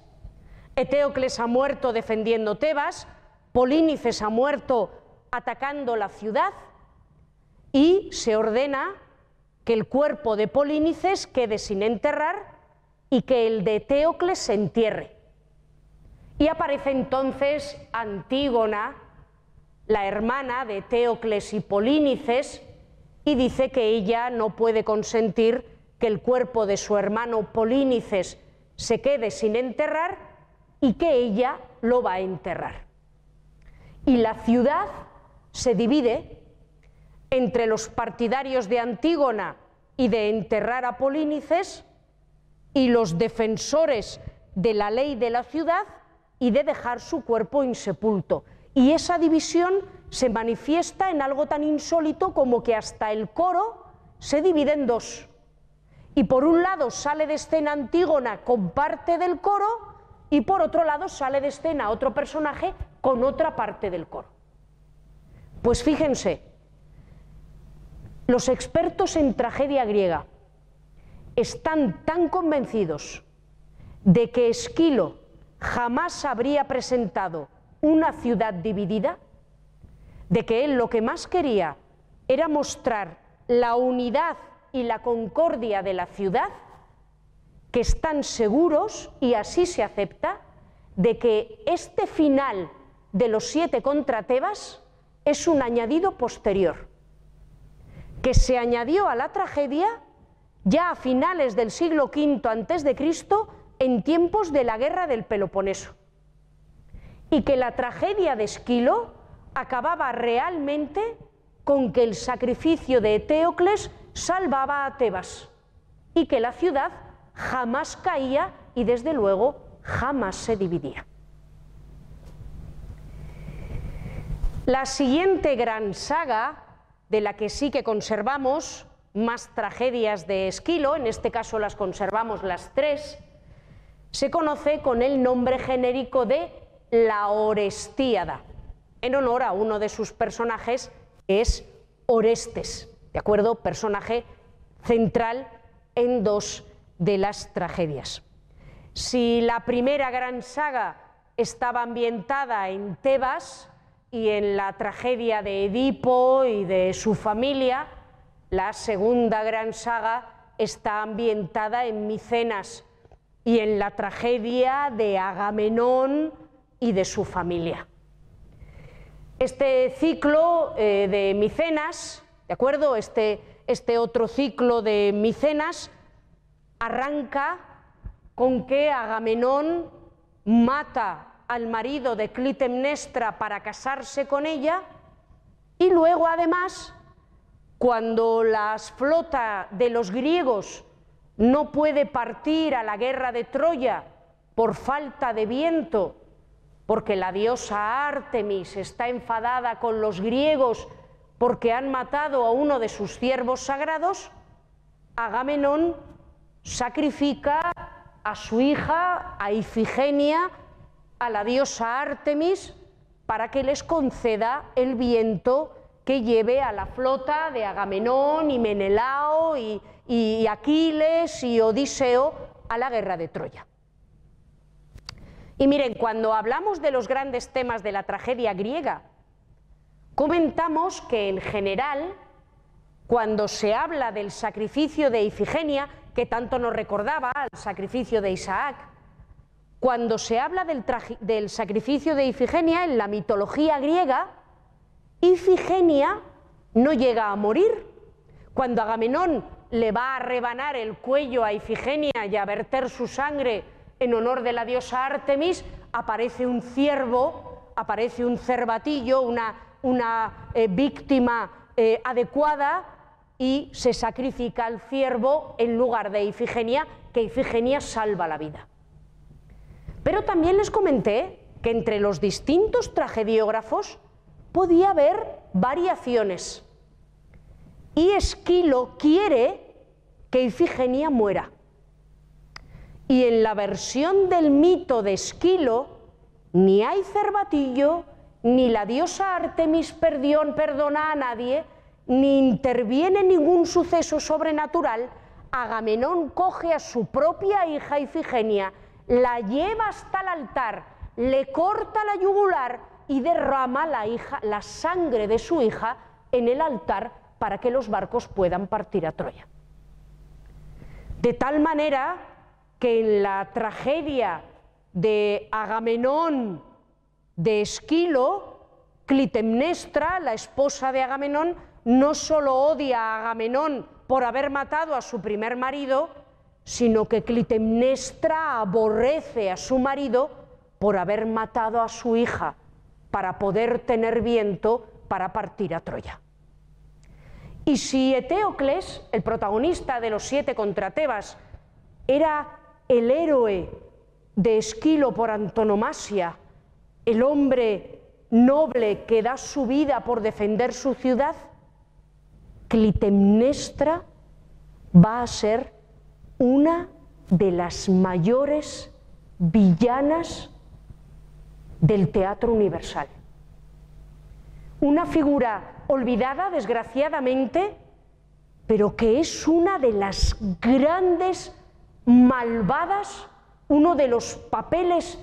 Eteocles ha muerto defendiendo Tebas, Polínices ha muerto atacando la ciudad y se ordena que el cuerpo de Polínices quede sin enterrar y que el de Teocles se entierre. Y aparece entonces Antígona, la hermana de Teocles y Polínices, y dice que ella no puede consentir que el cuerpo de su hermano Polínices se quede sin enterrar y que ella lo va a enterrar. Y la ciudad se divide entre los partidarios de Antígona y de enterrar a Polínices y los defensores de la ley de la ciudad y de dejar su cuerpo insepulto. Y esa división se manifiesta en algo tan insólito como que hasta el coro se divide en dos. Y por un lado sale de escena Antígona con parte del coro y por otro lado sale de escena otro personaje con otra parte del coro. Pues fíjense, los expertos en tragedia griega están tan convencidos de que Esquilo jamás habría presentado una ciudad dividida, de que él lo que más quería era mostrar la unidad y la concordia de la ciudad, que están seguros, y así se acepta, de que este final de los siete contra Tebas es un añadido posterior, que se añadió a la tragedia ya a finales del siglo V Cristo, en tiempos de la guerra del Peloponeso, y que la tragedia de Esquilo acababa realmente con que el sacrificio de Eteocles salvaba a Tebas y que la ciudad jamás caía y desde luego jamás se dividía. La siguiente gran saga, de la que sí que conservamos más tragedias de Esquilo, en este caso las conservamos las tres, se conoce con el nombre genérico de la Orestíada, en honor a uno de sus personajes, que es Orestes, ¿de acuerdo? Personaje central en dos de las tragedias. Si la primera gran saga estaba ambientada en Tebas y en la tragedia de Edipo y de su familia, la segunda gran saga está ambientada en Micenas y en la tragedia de Agamenón y de su familia. Este ciclo eh, de Micenas, ¿de acuerdo? Este, este otro ciclo de Micenas arranca con que Agamenón mata al marido de Clitemnestra para casarse con ella y luego además cuando la flota de los griegos no puede partir a la guerra de Troya por falta de viento, porque la diosa Artemis está enfadada con los griegos porque han matado a uno de sus siervos sagrados, Agamenón sacrifica a su hija, a Ifigenia, a la diosa Artemis, para que les conceda el viento que lleve a la flota de Agamenón y Menelao y, y Aquiles y Odiseo a la guerra de Troya. Y miren, cuando hablamos de los grandes temas de la tragedia griega, comentamos que en general, cuando se habla del sacrificio de Ifigenia, que tanto nos recordaba al sacrificio de Isaac, cuando se habla del, sacrificio de Ifigenia en la mitología griega, Ifigenia no llega a morir. Cuando Agamenón le va a rebanar el cuello a Ifigenia y a verter su sangre en honor de la diosa Artemis, aparece un ciervo, aparece un cervatillo, una, eh, víctima eh, adecuada y se sacrifica al ciervo en lugar de Ifigenia, que Ifigenia salva la vida. Pero también les comenté que entre los distintos tragediógrafos podía haber variaciones. Y Esquilo quiere que Ifigenia muera. Y en la versión del mito de Esquilo, ni hay cervatillo, ni la diosa Artemis perdona a nadie, ni interviene ningún suceso sobrenatural, Agamenón coge a su propia hija Ifigenia, la lleva hasta el altar, le corta la yugular y derrama la, hija, la sangre de su hija en el altar para que los barcos puedan partir a Troya. De tal manera que en la tragedia de Agamenón de Esquilo, Clitemnestra, la esposa de Agamenón, no solo odia a Agamenón por haber matado a su primer marido, sino que Clitemnestra aborrece a su marido por haber matado a su hija para poder tener viento para partir a Troya. Y si Eteocles, el protagonista de los siete contra Tebas, era el héroe de Esquilo por antonomasia, el hombre noble que da su vida por defender su ciudad, Clitemnestra va a ser una de las mayores villanas del teatro universal. Una figura olvidada, desgraciadamente, pero que es una de las grandes malvadas, uno de los papeles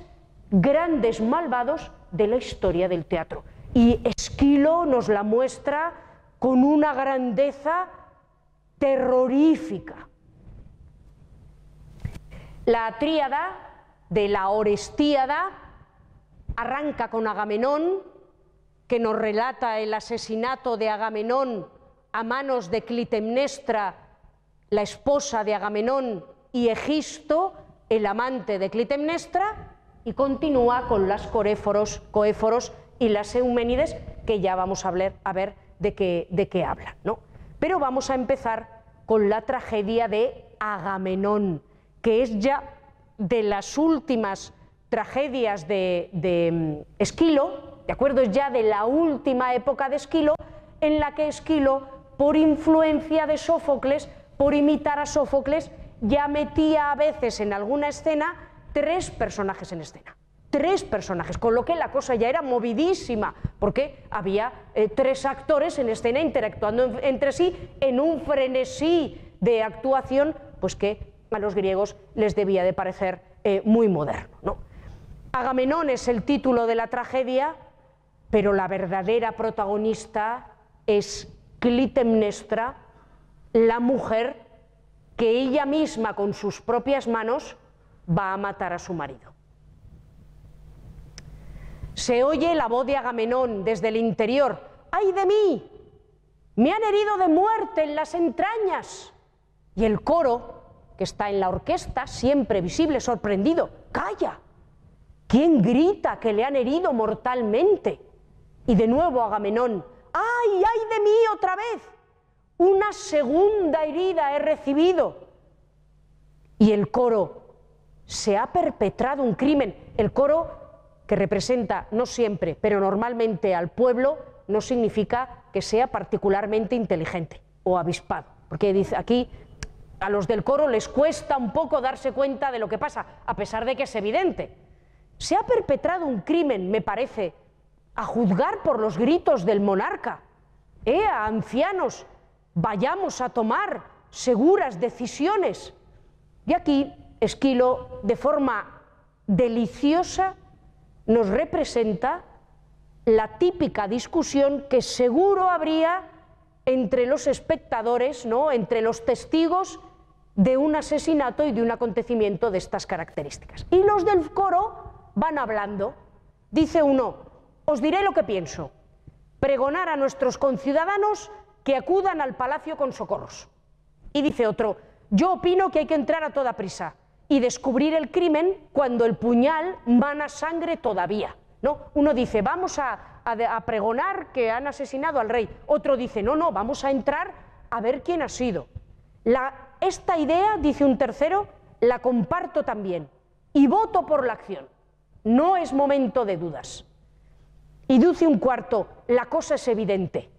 grandes malvados de la historia del teatro. Y Esquilo nos la muestra con una grandeza terrorífica. La tríada de la Orestíada arranca con Agamenón, que nos relata el asesinato de Agamenón a manos de Clitemnestra, la esposa de Agamenón y Egisto, el amante de Clitemnestra, y continúa con las coréforos, coéforos y las Euménides, que ya vamos a, ver, a ver de qué, de qué hablan. ¿no? Pero vamos a empezar con la tragedia de Agamenón, que es ya de las últimas tragedias de, de mm, Esquilo, ¿de acuerdo? Es ya de la última época de Esquilo, en la que Esquilo, por influencia de Sófocles, por imitar a Sófocles, ya metía a veces en alguna escena tres personajes en escena. Tres personajes, con lo que la cosa ya era movidísima, porque había eh, tres actores en escena interactuando entre sí en un frenesí de actuación, pues que a los griegos les debía de parecer eh, muy moderno. ¿no? Agamenón es el título de la tragedia, pero la verdadera protagonista es Clitemnestra, la mujer que ella misma con sus propias manos va a matar a su marido. Se oye la voz de Agamenón desde el interior. ¡Ay de mí! Me han herido de muerte en las entrañas. Y el coro, que está en la orquesta, siempre visible, sorprendido, ¡calla! ¿Quién grita que le han herido mortalmente? Y de nuevo Agamenón, ¡ay, ay de mí otra vez! Una segunda herida he recibido. Y el coro, se ha perpetrado un crimen. El coro que representa no siempre, pero normalmente al pueblo, no significa que sea particularmente inteligente o avispado. Porque dice aquí a los del coro les cuesta un poco darse cuenta de lo que pasa, a pesar de que es evidente. Se ha perpetrado un crimen, me parece, a juzgar por los gritos del monarca. ¿Eh? Ancianos, vayamos a tomar seguras decisiones. Y aquí Esquilo, de forma deliciosa, nos representa la típica discusión que seguro habría entre los espectadores, ¿no? entre los testigos de un asesinato y de un acontecimiento de estas características. Y los del coro van hablando. Dice uno, os diré lo que pienso, pregonar a nuestros conciudadanos que acudan al palacio con socorros. Y dice otro, yo opino que hay que entrar a toda prisa y descubrir el crimen cuando el puñal mana sangre todavía. ¿no? Uno dice, vamos a, pregonar que han asesinado al rey. Otro dice, no, no, vamos a entrar a ver quién ha sido. esta idea, dice un tercero, la comparto también y voto por la acción. No es momento de dudas. Y dice un cuarto, la cosa es evidente.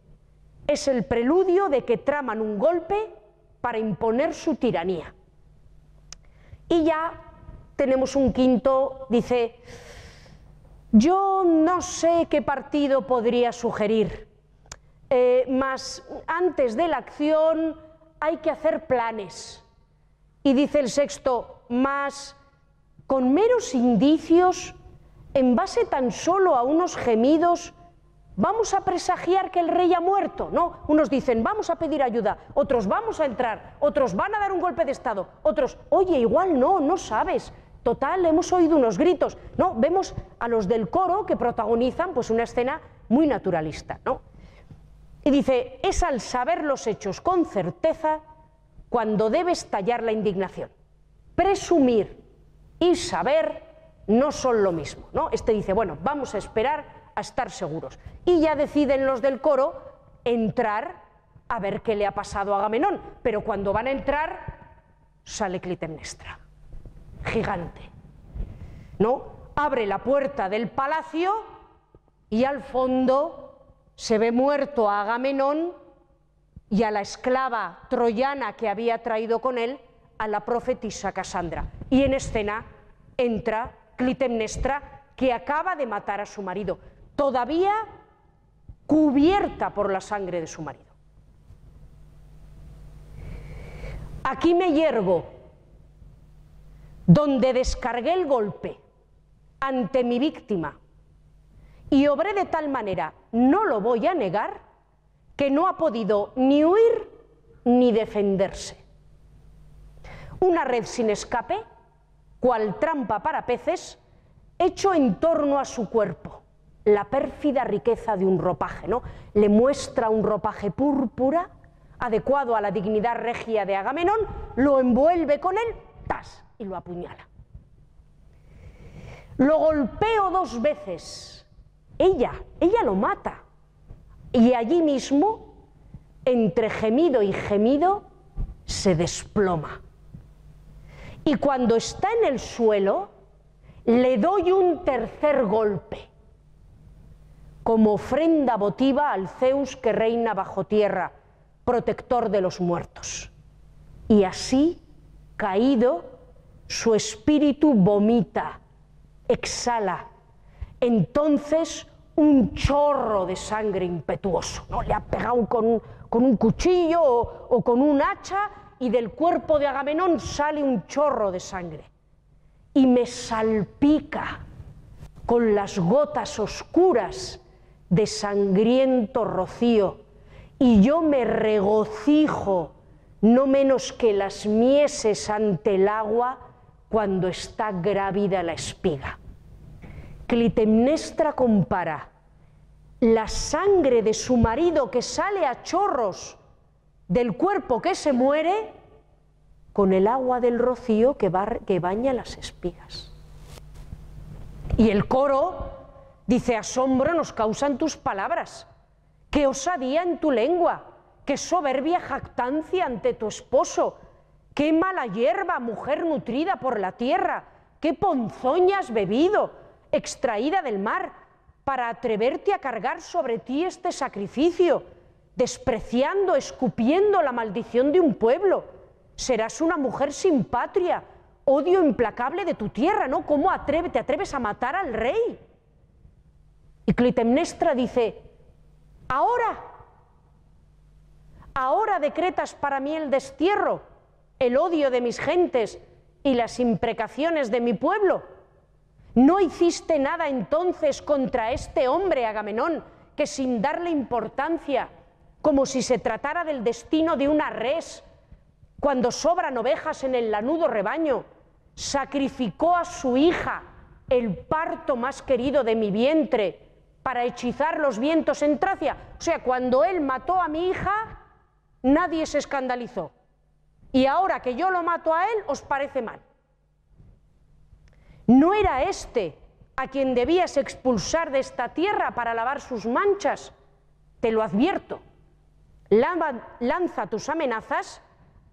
Es el preludio de que traman un golpe para imponer su tiranía. Y ya tenemos un quinto, dice, yo no sé qué partido podría sugerir, eh, mas antes de la acción hay que hacer planes. Y dice el sexto, más con meros indicios, en base tan solo a unos gemidos, vamos a presagiar que el rey ha muerto. No, unos dicen, vamos a pedir ayuda, otros vamos a entrar, otros van a dar un golpe de Estado, otros, oye, igual no, no sabes, Total, hemos oído unos gritos. No, vemos a los del coro que protagonizan pues una escena muy naturalista, ¿no? Y dice, es al saber los hechos con certeza cuando debe estallar la indignación. Presumir y saber no son lo mismo, ¿no? Este dice, bueno, vamos a esperar a estar seguros. Y ya deciden los del coro entrar a ver qué le ha pasado a Agamenón, pero cuando van a entrar sale Clitemnestra gigante. ¿No? Abre la puerta del palacio y al fondo se ve muerto a Agamenón y a la esclava troyana que había traído con él a la profetisa Casandra. Y en escena entra Clitemnestra que acaba de matar a su marido, todavía cubierta por la sangre de su marido. Aquí me yergo donde descargué el golpe ante mi víctima y obré de tal manera, no lo voy a negar, que no ha podido ni huir ni defenderse. Una red sin escape, cual trampa para peces, hecho en torno a su cuerpo, la pérfida riqueza de un ropaje, ¿no? Le muestra un ropaje púrpura adecuado a la dignidad regia de Agamenón, lo envuelve con él, ¡tas! y lo apuñala. Lo golpeo dos veces. Ella, ella lo mata. Y allí mismo, entre gemido y gemido, se desploma. Y cuando está en el suelo, le doy un tercer golpe, como ofrenda votiva al Zeus que reina bajo tierra, protector de los muertos. Y así, caído, su espíritu vomita, exhala. Entonces un chorro de sangre impetuoso, ¿no? Le ha pegado con un, cuchillo o con un hacha y del cuerpo de Agamenón sale un chorro de sangre y me salpica con las gotas oscuras de sangriento rocío y yo me regocijo no menos que las mieses ante el agua cuando está grávida la espiga. Clitemnestra compara la sangre de su marido que sale a chorros del cuerpo que se muere con el agua del rocío que, que baña las espigas. Y el coro dice, asombro nos causan tus palabras, qué osadía en tu lengua, qué soberbia jactancia ante tu esposo, qué mala hierba, mujer nutrida por la tierra, qué ponzoña has bebido, extraída del mar, para atreverte a cargar sobre ti este sacrificio, despreciando, escupiendo la maldición de un pueblo. Serás una mujer sin patria, odio implacable de tu tierra, ¿no? ¿Cómo te atreves a matar al rey? Y Clitemnestra dice, ahora, ahora decretas para mí el destierro, el odio de mis gentes y las imprecaciones de mi pueblo. ¿No hiciste nada entonces contra este hombre, Agamenón, que sin darle importancia, como si se tratara del destino de una res, cuando sobran ovejas en el lanudo rebaño, sacrificó a su hija, el parto más querido de mi vientre, para hechizar los vientos en Tracia? O sea, cuando él mató a mi hija, nadie se escandalizó. Y ahora que yo lo mato a él, os parece mal. No era este a quien debías expulsar de esta tierra para lavar sus manchas. Te lo advierto. Lanza tus amenazas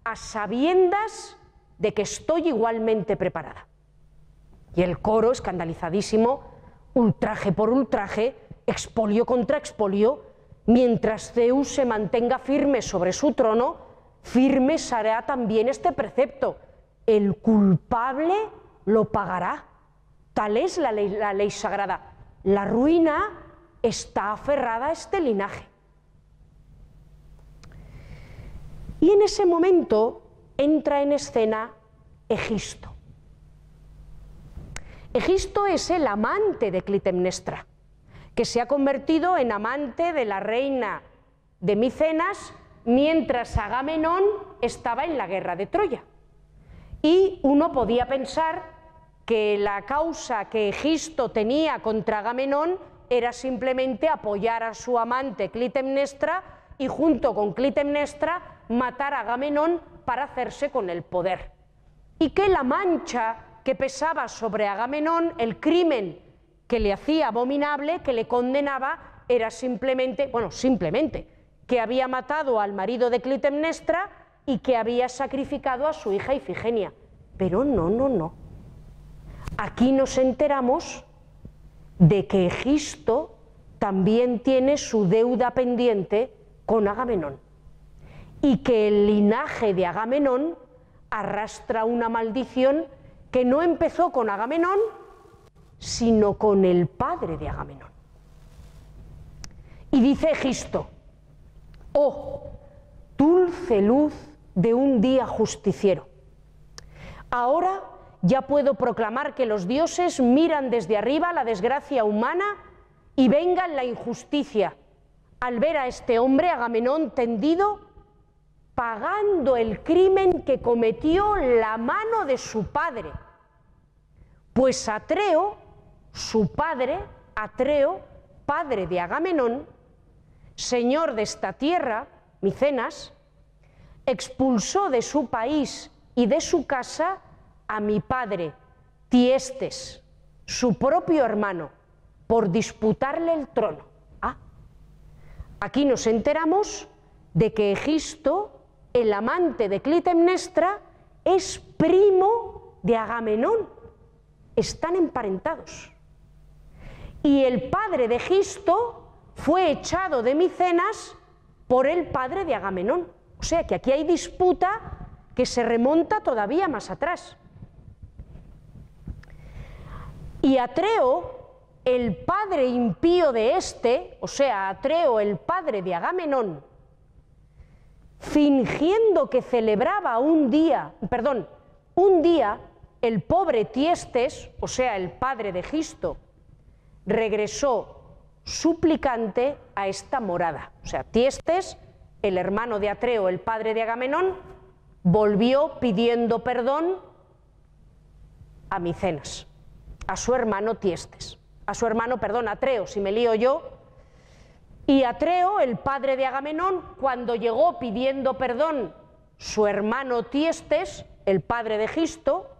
a sabiendas de que estoy igualmente preparada. Y el coro, escandalizadísimo, ultraje por ultraje, expolio contra expolio, mientras Zeus se mantenga firme sobre su trono, firme será también este precepto. El culpable lo pagará. Tal es la ley, la ley sagrada. La ruina está aferrada a este linaje. Y en ese momento entra en escena Egisto. Egisto es el amante de Clitemnestra, que se ha convertido en amante de la reina de Micenas mientras Agamenón estaba en la guerra de Troya. Y uno podía pensar que la causa que Egisto tenía contra Agamenón era simplemente apoyar a su amante Clitemnestra y junto con Clitemnestra matar a Agamenón para hacerse con el poder. Y que la mancha que pesaba sobre Agamenón, el crimen que le hacía abominable, que le condenaba, era simplemente, bueno, simplemente, que había matado al marido de Clitemnestra y que había sacrificado a su hija Ifigenia. Pero no, no, no. Aquí nos enteramos de que Egisto también tiene su deuda pendiente con Agamenón y que el linaje de Agamenón arrastra una maldición que no empezó con Agamenón, sino con el padre de Agamenón. Y dice Egisto, oh, dulce luz de un día justiciero. Ahora ya puedo proclamar que los dioses miran desde arriba la desgracia humana y vengan la injusticia al ver a este hombre Agamenón tendido pagando el crimen que cometió la mano de su padre. Pues Atreo, su padre, Atreo, padre de Agamenón, señor de esta tierra, Micenas, expulsó de su país y de su casa a mi padre, Tiestes, su propio hermano, por disputarle el trono. Ah, aquí nos enteramos de que Egisto, el amante de Clitemnestra, es primo de Agamenón. Están emparentados. Y el padre de Egisto fue echado de Micenas por el padre de Agamenón. O sea que aquí hay disputa que se remonta todavía más atrás. Y Atreo, el padre impío de este, o sea, Atreo, el padre de Agamenón, fingiendo que celebraba un día, perdón, un día el pobre Tiestes, o sea, el padre de Gisto, regresó suplicante a esta morada. O sea, Tiestes, el hermano de Atreo, el padre de Agamenón, volvió pidiendo perdón a Micenas, a su hermano Tiestes, a su hermano, perdón, Atreo, si me lío yo. Y Atreo, el padre de Agamenón, cuando llegó pidiendo perdón su hermano Tiestes, el padre de Gisto,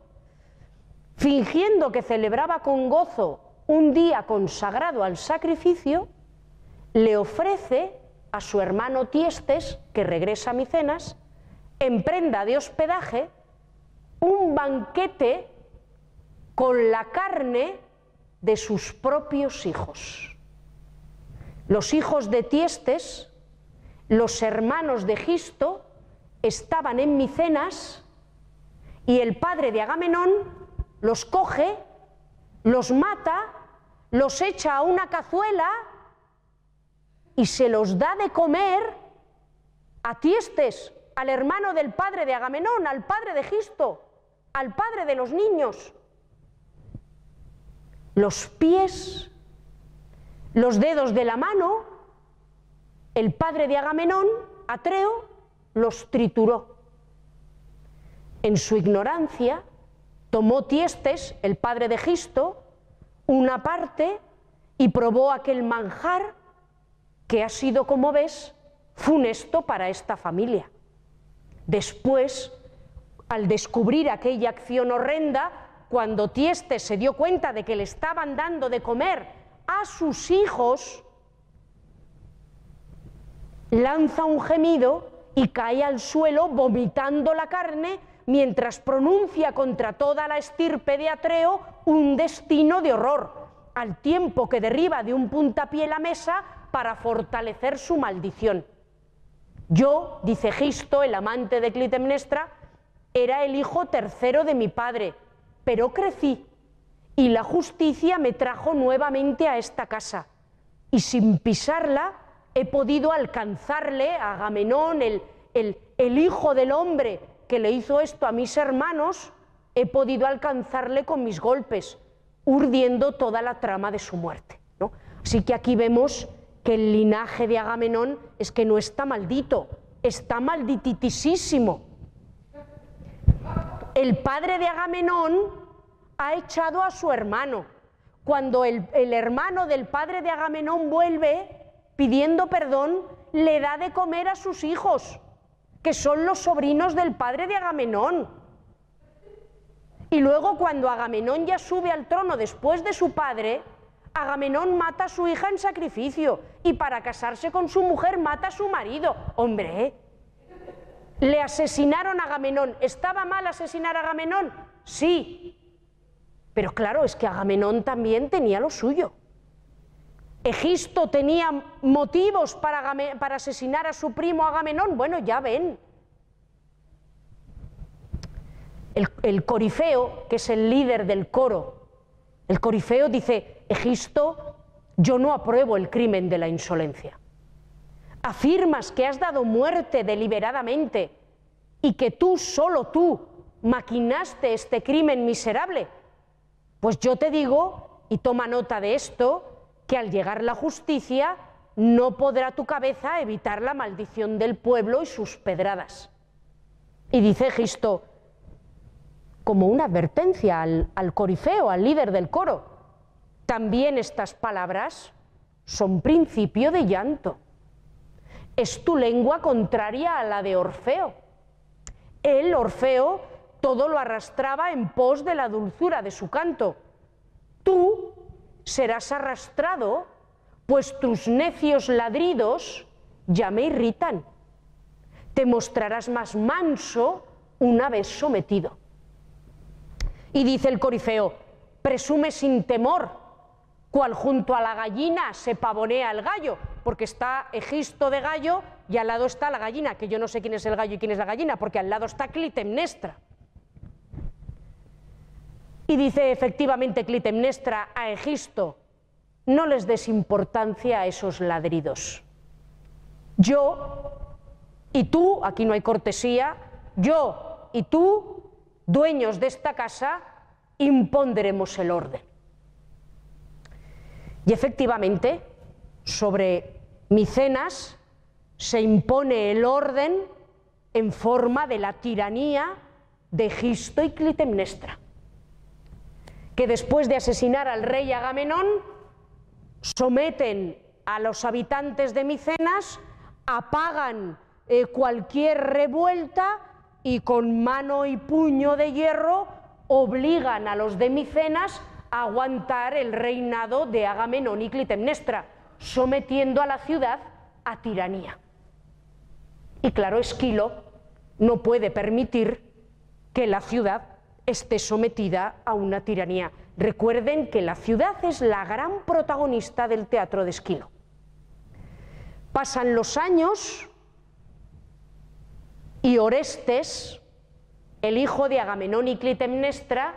fingiendo que celebraba con gozo un día consagrado al sacrificio, le ofrece a su hermano Tiestes, que regresa a Micenas, en prenda de hospedaje, un banquete con la carne de sus propios hijos. Los hijos de Tiestes, los hermanos de Gisto, estaban en Micenas y el padre de Agamenón los coge, los mata, los echa a una cazuela y se los da de comer a Tiestes, al hermano del padre de Agamenón, al padre de Gisto, al padre de los niños. Los pies, los dedos de la mano, el padre de Agamenón, Atreo, los trituró. En su ignorancia, tomó Tiestes, el padre de Gisto, una parte y probó aquel manjar que ha sido, como ves, funesto para esta familia. Después, al descubrir aquella acción horrenda, cuando Tiestes se dio cuenta de que le estaban dando de comer a sus hijos, lanza un gemido y cae al suelo vomitando la carne mientras pronuncia contra toda la estirpe de Atreo un destino de horror, al tiempo que derriba de un puntapié la mesa para fortalecer su maldición. Yo, dice Gisto, el amante de Clitemnestra, era el hijo tercero de mi padre, pero crecí y la justicia me trajo nuevamente a esta casa. Y sin pisarla he podido alcanzarle a Agamenón, el, el hijo del hombre que le hizo esto a mis hermanos, he podido alcanzarle con mis golpes, urdiendo toda la trama de su muerte. ¿no? Así que aquí vemos que el linaje de Agamenón es que no está maldito, está maldititisísimo. El padre de Agamenón ha echado a su hermano. Cuando el, el hermano del padre de Agamenón vuelve pidiendo perdón, le da de comer a sus hijos, que son los sobrinos del padre de Agamenón. Y luego cuando Agamenón ya sube al trono después de su padre, Agamenón mata a su hija en sacrificio y para casarse con su mujer mata a su marido. Hombre, le asesinaron a Agamenón. ¿Estaba mal asesinar a Agamenón? Sí. Pero claro, es que Agamenón también tenía lo suyo. Egisto tenía motivos para, asesinar a su primo Agamenón. Bueno, ya ven. El, el corifeo, que es el líder del coro, el corifeo dice, Egisto, yo no apruebo el crimen de la insolencia. Afirmas que has dado muerte deliberadamente y que tú, solo tú, maquinaste este crimen miserable. Pues yo te digo, y toma nota de esto, que al llegar la justicia no podrá tu cabeza evitar la maldición del pueblo y sus pedradas. Y dice Egisto, como una advertencia al, al corifeo, al líder del coro, también estas palabras son principio de llanto. Es tu lengua contraria a la de Orfeo. Él, Orfeo, todo lo arrastraba en pos de la dulzura de su canto. Tú serás arrastrado, pues tus necios ladridos ya me irritan. Te mostrarás más manso una vez sometido. Y dice el corifeo, presume sin temor cual junto a la gallina se pavonea el gallo, porque está Egisto de gallo y al lado está la gallina, que yo no sé quién es el gallo y quién es la gallina, porque al lado está Clitemnestra. Y dice efectivamente Clitemnestra a Egisto, no les des importancia a esos ladridos. Yo y tú, aquí no hay cortesía, yo y tú, dueños de esta casa, impondremos el orden. Y efectivamente, sobre Micenas se impone el orden en forma de la tiranía de Gisto y Clitemnestra, que después de asesinar al rey Agamenón, someten a los habitantes de Micenas, apagan eh, cualquier revuelta y con mano y puño de hierro obligan a los de Micenas aguantar el reinado de Agamenón y Clitemnestra, sometiendo a la ciudad a tiranía. Y claro, Esquilo no puede permitir que la ciudad esté sometida a una tiranía. Recuerden que la ciudad es la gran protagonista del teatro de Esquilo. Pasan los años y Orestes, el hijo de Agamenón y Clitemnestra,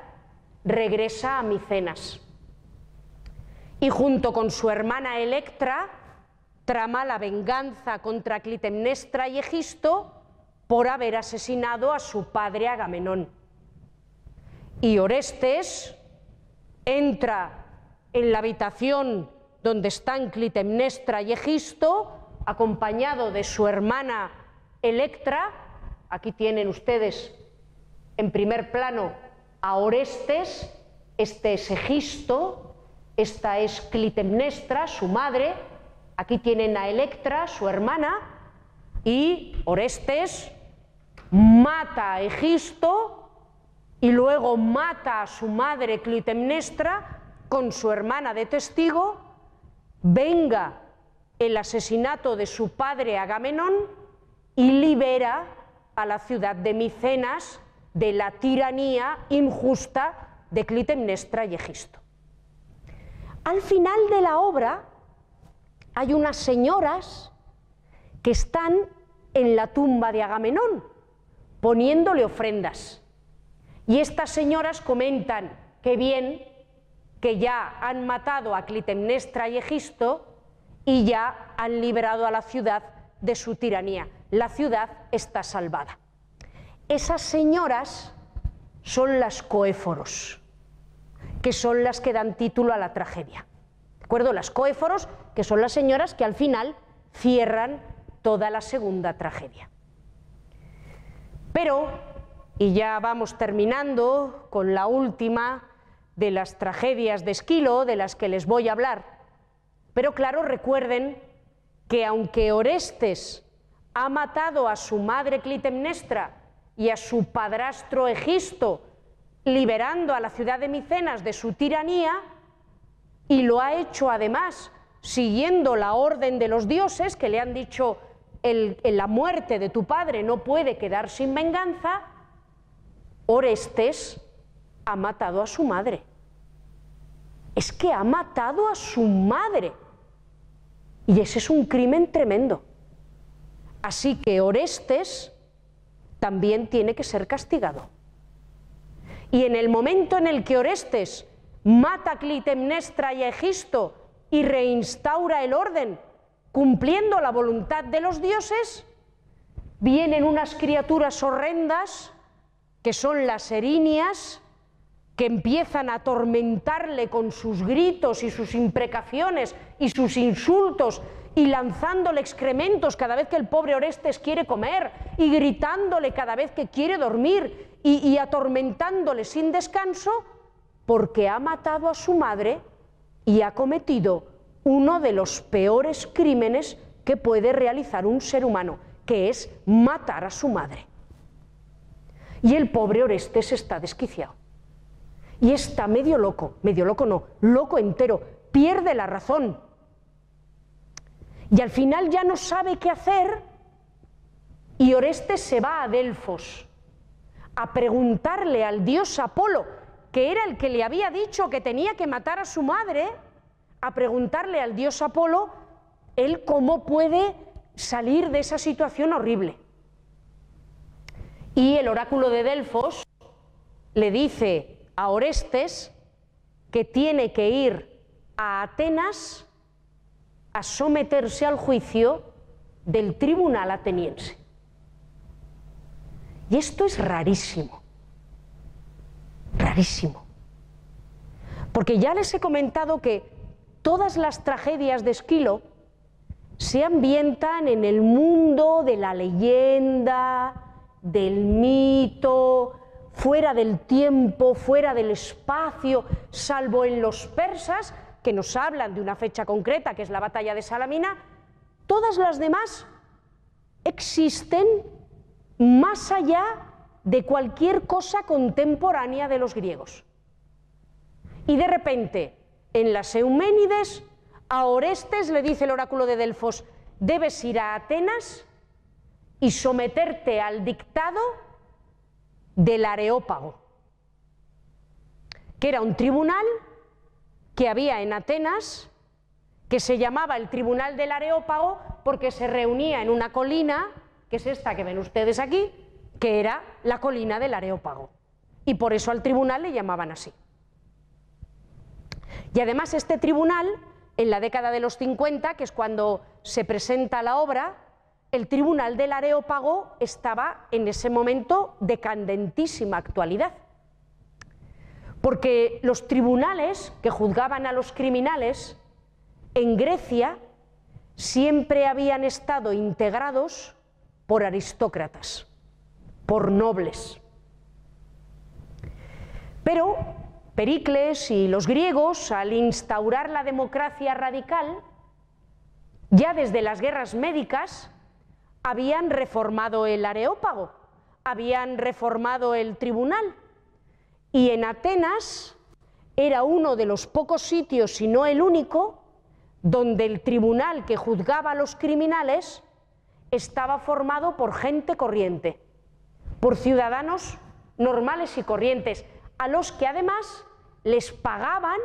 regresa a Micenas. Y junto con su hermana Electra, trama la venganza contra Clitemnestra y Egisto por haber asesinado a su padre Agamenón. Y Orestes entra en la habitación donde están Clitemnestra y Egisto, acompañado de su hermana Electra. Aquí tienen ustedes en primer plano a Orestes, este es Egisto, esta es Clitemnestra, su madre, aquí tienen a Electra, su hermana, y Orestes mata a Egisto y luego mata a su madre Clitemnestra con su hermana de testigo, venga el asesinato de su padre Agamenón y libera a la ciudad de Micenas de la tiranía injusta de Clitemnestra y Egisto. Al final de la obra hay unas señoras que están en la tumba de Agamenón poniéndole ofrendas. Y estas señoras comentan que bien que ya han matado a Clitemnestra y Egisto y ya han liberado a la ciudad de su tiranía. La ciudad está salvada. Esas señoras son las coéforos, que son las que dan título a la tragedia. ¿De acuerdo? Las coéforos, que son las señoras que al final cierran toda la segunda tragedia. Pero, y ya vamos terminando con la última de las tragedias de Esquilo, de las que les voy a hablar, pero claro, recuerden que aunque Orestes ha matado a su madre Clitemnestra y a su padrastro Egisto, liberando a la ciudad de Micenas de su tiranía, y lo ha hecho además siguiendo la orden de los dioses que le han dicho la muerte de tu padre no puede quedar sin venganza, Orestes ha matado a su madre. Es que ha matado a su madre. Y ese es un crimen tremendo. Así que Orestes también tiene que ser castigado. Y en el momento en el que Orestes mata a Clitemnestra y a Egisto y reinstaura el orden, cumpliendo la voluntad de los dioses, vienen unas criaturas horrendas que son las erinias, que empiezan a atormentarle con sus gritos y sus imprecaciones y sus insultos y lanzándole excrementos cada vez que el pobre Orestes quiere comer y gritándole cada vez que quiere dormir y, y atormentándole sin descanso porque ha matado a su madre y ha cometido uno de los peores crímenes que puede realizar un ser humano, que es matar a su madre. Y el pobre Orestes está desquiciado. Y está medio loco, medio loco no, loco entero, pierde la razón y al final ya no sabe qué hacer y Orestes se va a Delfos a preguntarle al dios Apolo, que era el que le había dicho que tenía que matar a su madre, a preguntarle al dios Apolo él cómo puede salir de esa situación horrible. Y el oráculo de Delfos le dice a Orestes que tiene que ir a Atenas a someterse al juicio del tribunal ateniense. Y esto es rarísimo, rarísimo. Porque ya les he comentado que todas las tragedias de Esquilo se ambientan en el mundo de la leyenda, del mito, fuera del tiempo, fuera del espacio, salvo en los persas, que nos hablan de una fecha concreta, que es la batalla de Salamina, todas las demás existen más allá de cualquier cosa contemporánea de los griegos. Y de repente, en las Euménides, a Orestes le dice el oráculo de Delfos, debes ir a Atenas y someterte al dictado del Areópago. que era un tribunal que había en Atenas, que se llamaba el Tribunal del Areópago, porque se reunía en una colina, que es esta que ven ustedes aquí, que era la colina del Areópago. Y por eso al tribunal le llamaban así. Y además este tribunal, en la década de los 50, que es cuando se presenta la obra, el tribunal del Areópago estaba en ese momento de candentísima actualidad. Porque los tribunales que juzgaban a los criminales en Grecia siempre habían estado integrados por aristócratas, por nobles. Pero Pericles y los griegos, al instaurar la democracia radical, ya desde las guerras médicas, habían reformado el areópago, habían reformado el tribunal. Y en Atenas era uno de los pocos sitios, si no el único, donde el tribunal que juzgaba a los criminales estaba formado por gente corriente, por ciudadanos normales y corrientes, a los que además les pagaban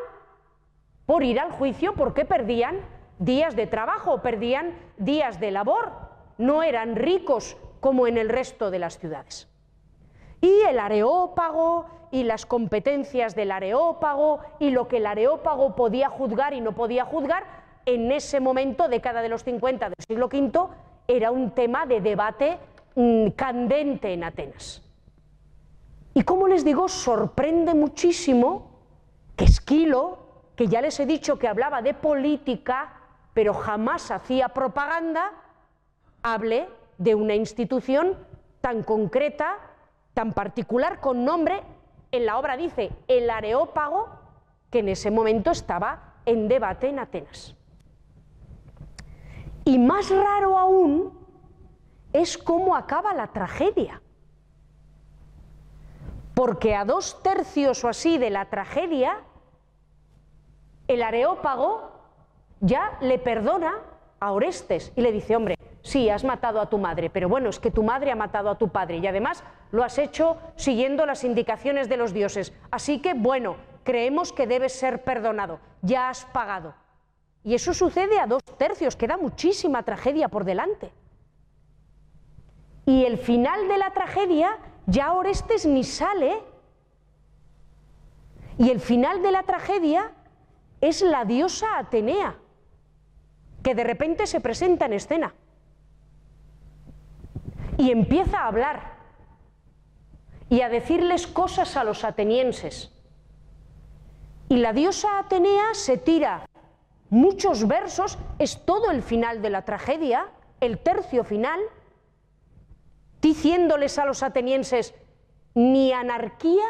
por ir al juicio porque perdían días de trabajo, perdían días de labor, no eran ricos como en el resto de las ciudades. Y el areópago y las competencias del areópago y lo que el areópago podía juzgar y no podía juzgar, en ese momento, década de los 50 del siglo V, era un tema de debate mm, candente en Atenas. Y como les digo, sorprende muchísimo que Esquilo, que ya les he dicho que hablaba de política, pero jamás hacía propaganda, hable de una institución tan concreta, tan particular, con nombre, en la obra dice el Areópago, que en ese momento estaba en debate en Atenas. Y más raro aún es cómo acaba la tragedia porque a dos tercios o así de la tragedia, el areópago ya le perdona a Orestes y le dice, hombre, sí, has matado a tu madre, pero bueno, es que tu madre ha matado a tu padre y además lo has hecho siguiendo las indicaciones de los dioses. Así que, bueno, creemos que debes ser perdonado, ya has pagado. Y eso sucede a dos tercios, queda muchísima tragedia por delante. Y el final de la tragedia ya Orestes ni sale. Y el final de la tragedia es la diosa Atenea, que de repente se presenta en escena y empieza a hablar y a decirles cosas a los atenienses. Y la diosa Atenea se tira muchos versos, es todo el final de la tragedia, el tercio final, diciéndoles a los atenienses ni anarquía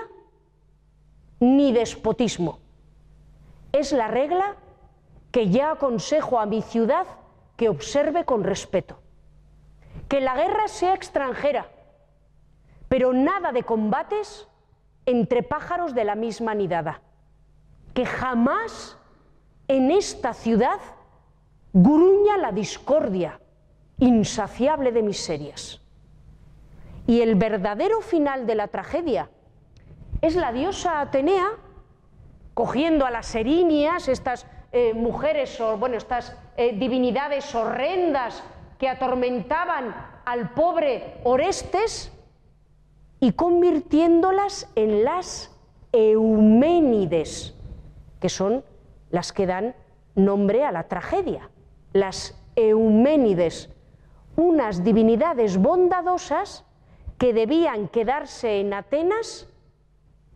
ni despotismo. Es la regla que ya aconsejo a mi ciudad que observe con respeto. Que la guerra sea extranjera, pero nada de combates entre pájaros de la misma nidada. Que jamás en esta ciudad gruña la discordia insaciable de miserias. Y el verdadero final de la tragedia es la diosa Atenea cogiendo a las erinias, estas eh, mujeres, o, bueno, estas eh, divinidades horrendas atormentaban al pobre Orestes y convirtiéndolas en las Euménides, que son las que dan nombre a la tragedia. Las Euménides, unas divinidades bondadosas que debían quedarse en Atenas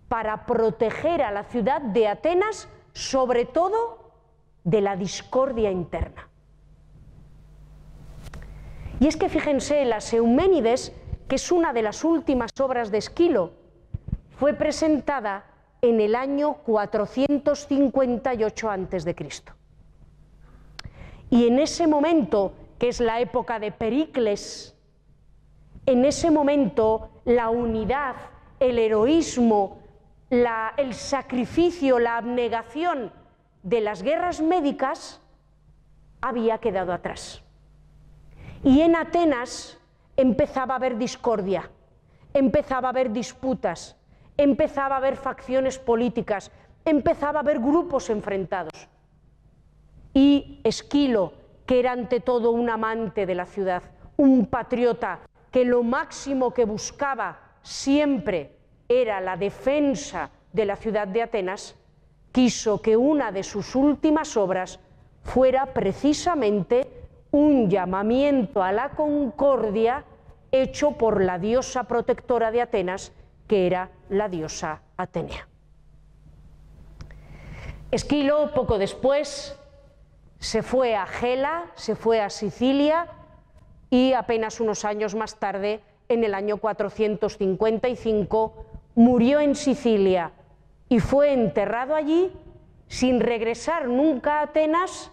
para proteger a la ciudad de Atenas, sobre todo de la discordia interna. Y es que fíjense, las Euménides, que es una de las últimas obras de Esquilo, fue presentada en el año 458 a.C. Y en ese momento, que es la época de Pericles, en ese momento la unidad, el heroísmo, el sacrificio, la abnegación de las guerras médicas había quedado atrás. Y en Atenas empezaba a haber discordia, empezaba a haber disputas, empezaba a haber facciones políticas, empezaba a haber grupos enfrentados. Y Esquilo, que era ante todo un amante de la ciudad, un patriota, que lo máximo que buscaba siempre era la defensa de la ciudad de Atenas, quiso que una de sus últimas obras fuera precisamente un llamamiento a la concordia hecho por la diosa protectora de Atenas, que era la diosa Atenea. Esquilo, poco después, se fue a Gela, se fue a Sicilia y apenas unos años más tarde, en el año 455, murió en Sicilia y fue enterrado allí sin regresar nunca a Atenas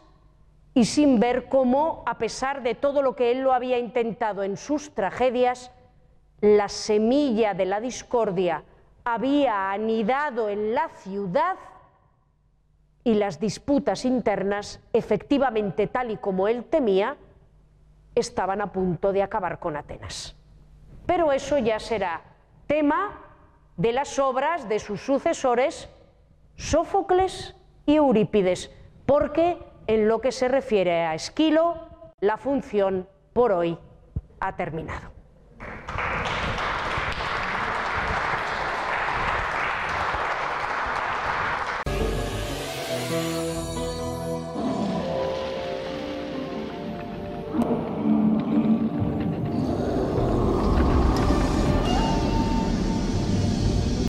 y sin ver cómo, a pesar de todo lo que él lo había intentado en sus tragedias, la semilla de la discordia había anidado en la ciudad y las disputas internas, efectivamente tal y como él temía, estaban a punto de acabar con Atenas. Pero eso ya será tema de las obras de sus sucesores, Sófocles y Eurípides, porque en lo que se refiere a Esquilo, la función por hoy ha terminado.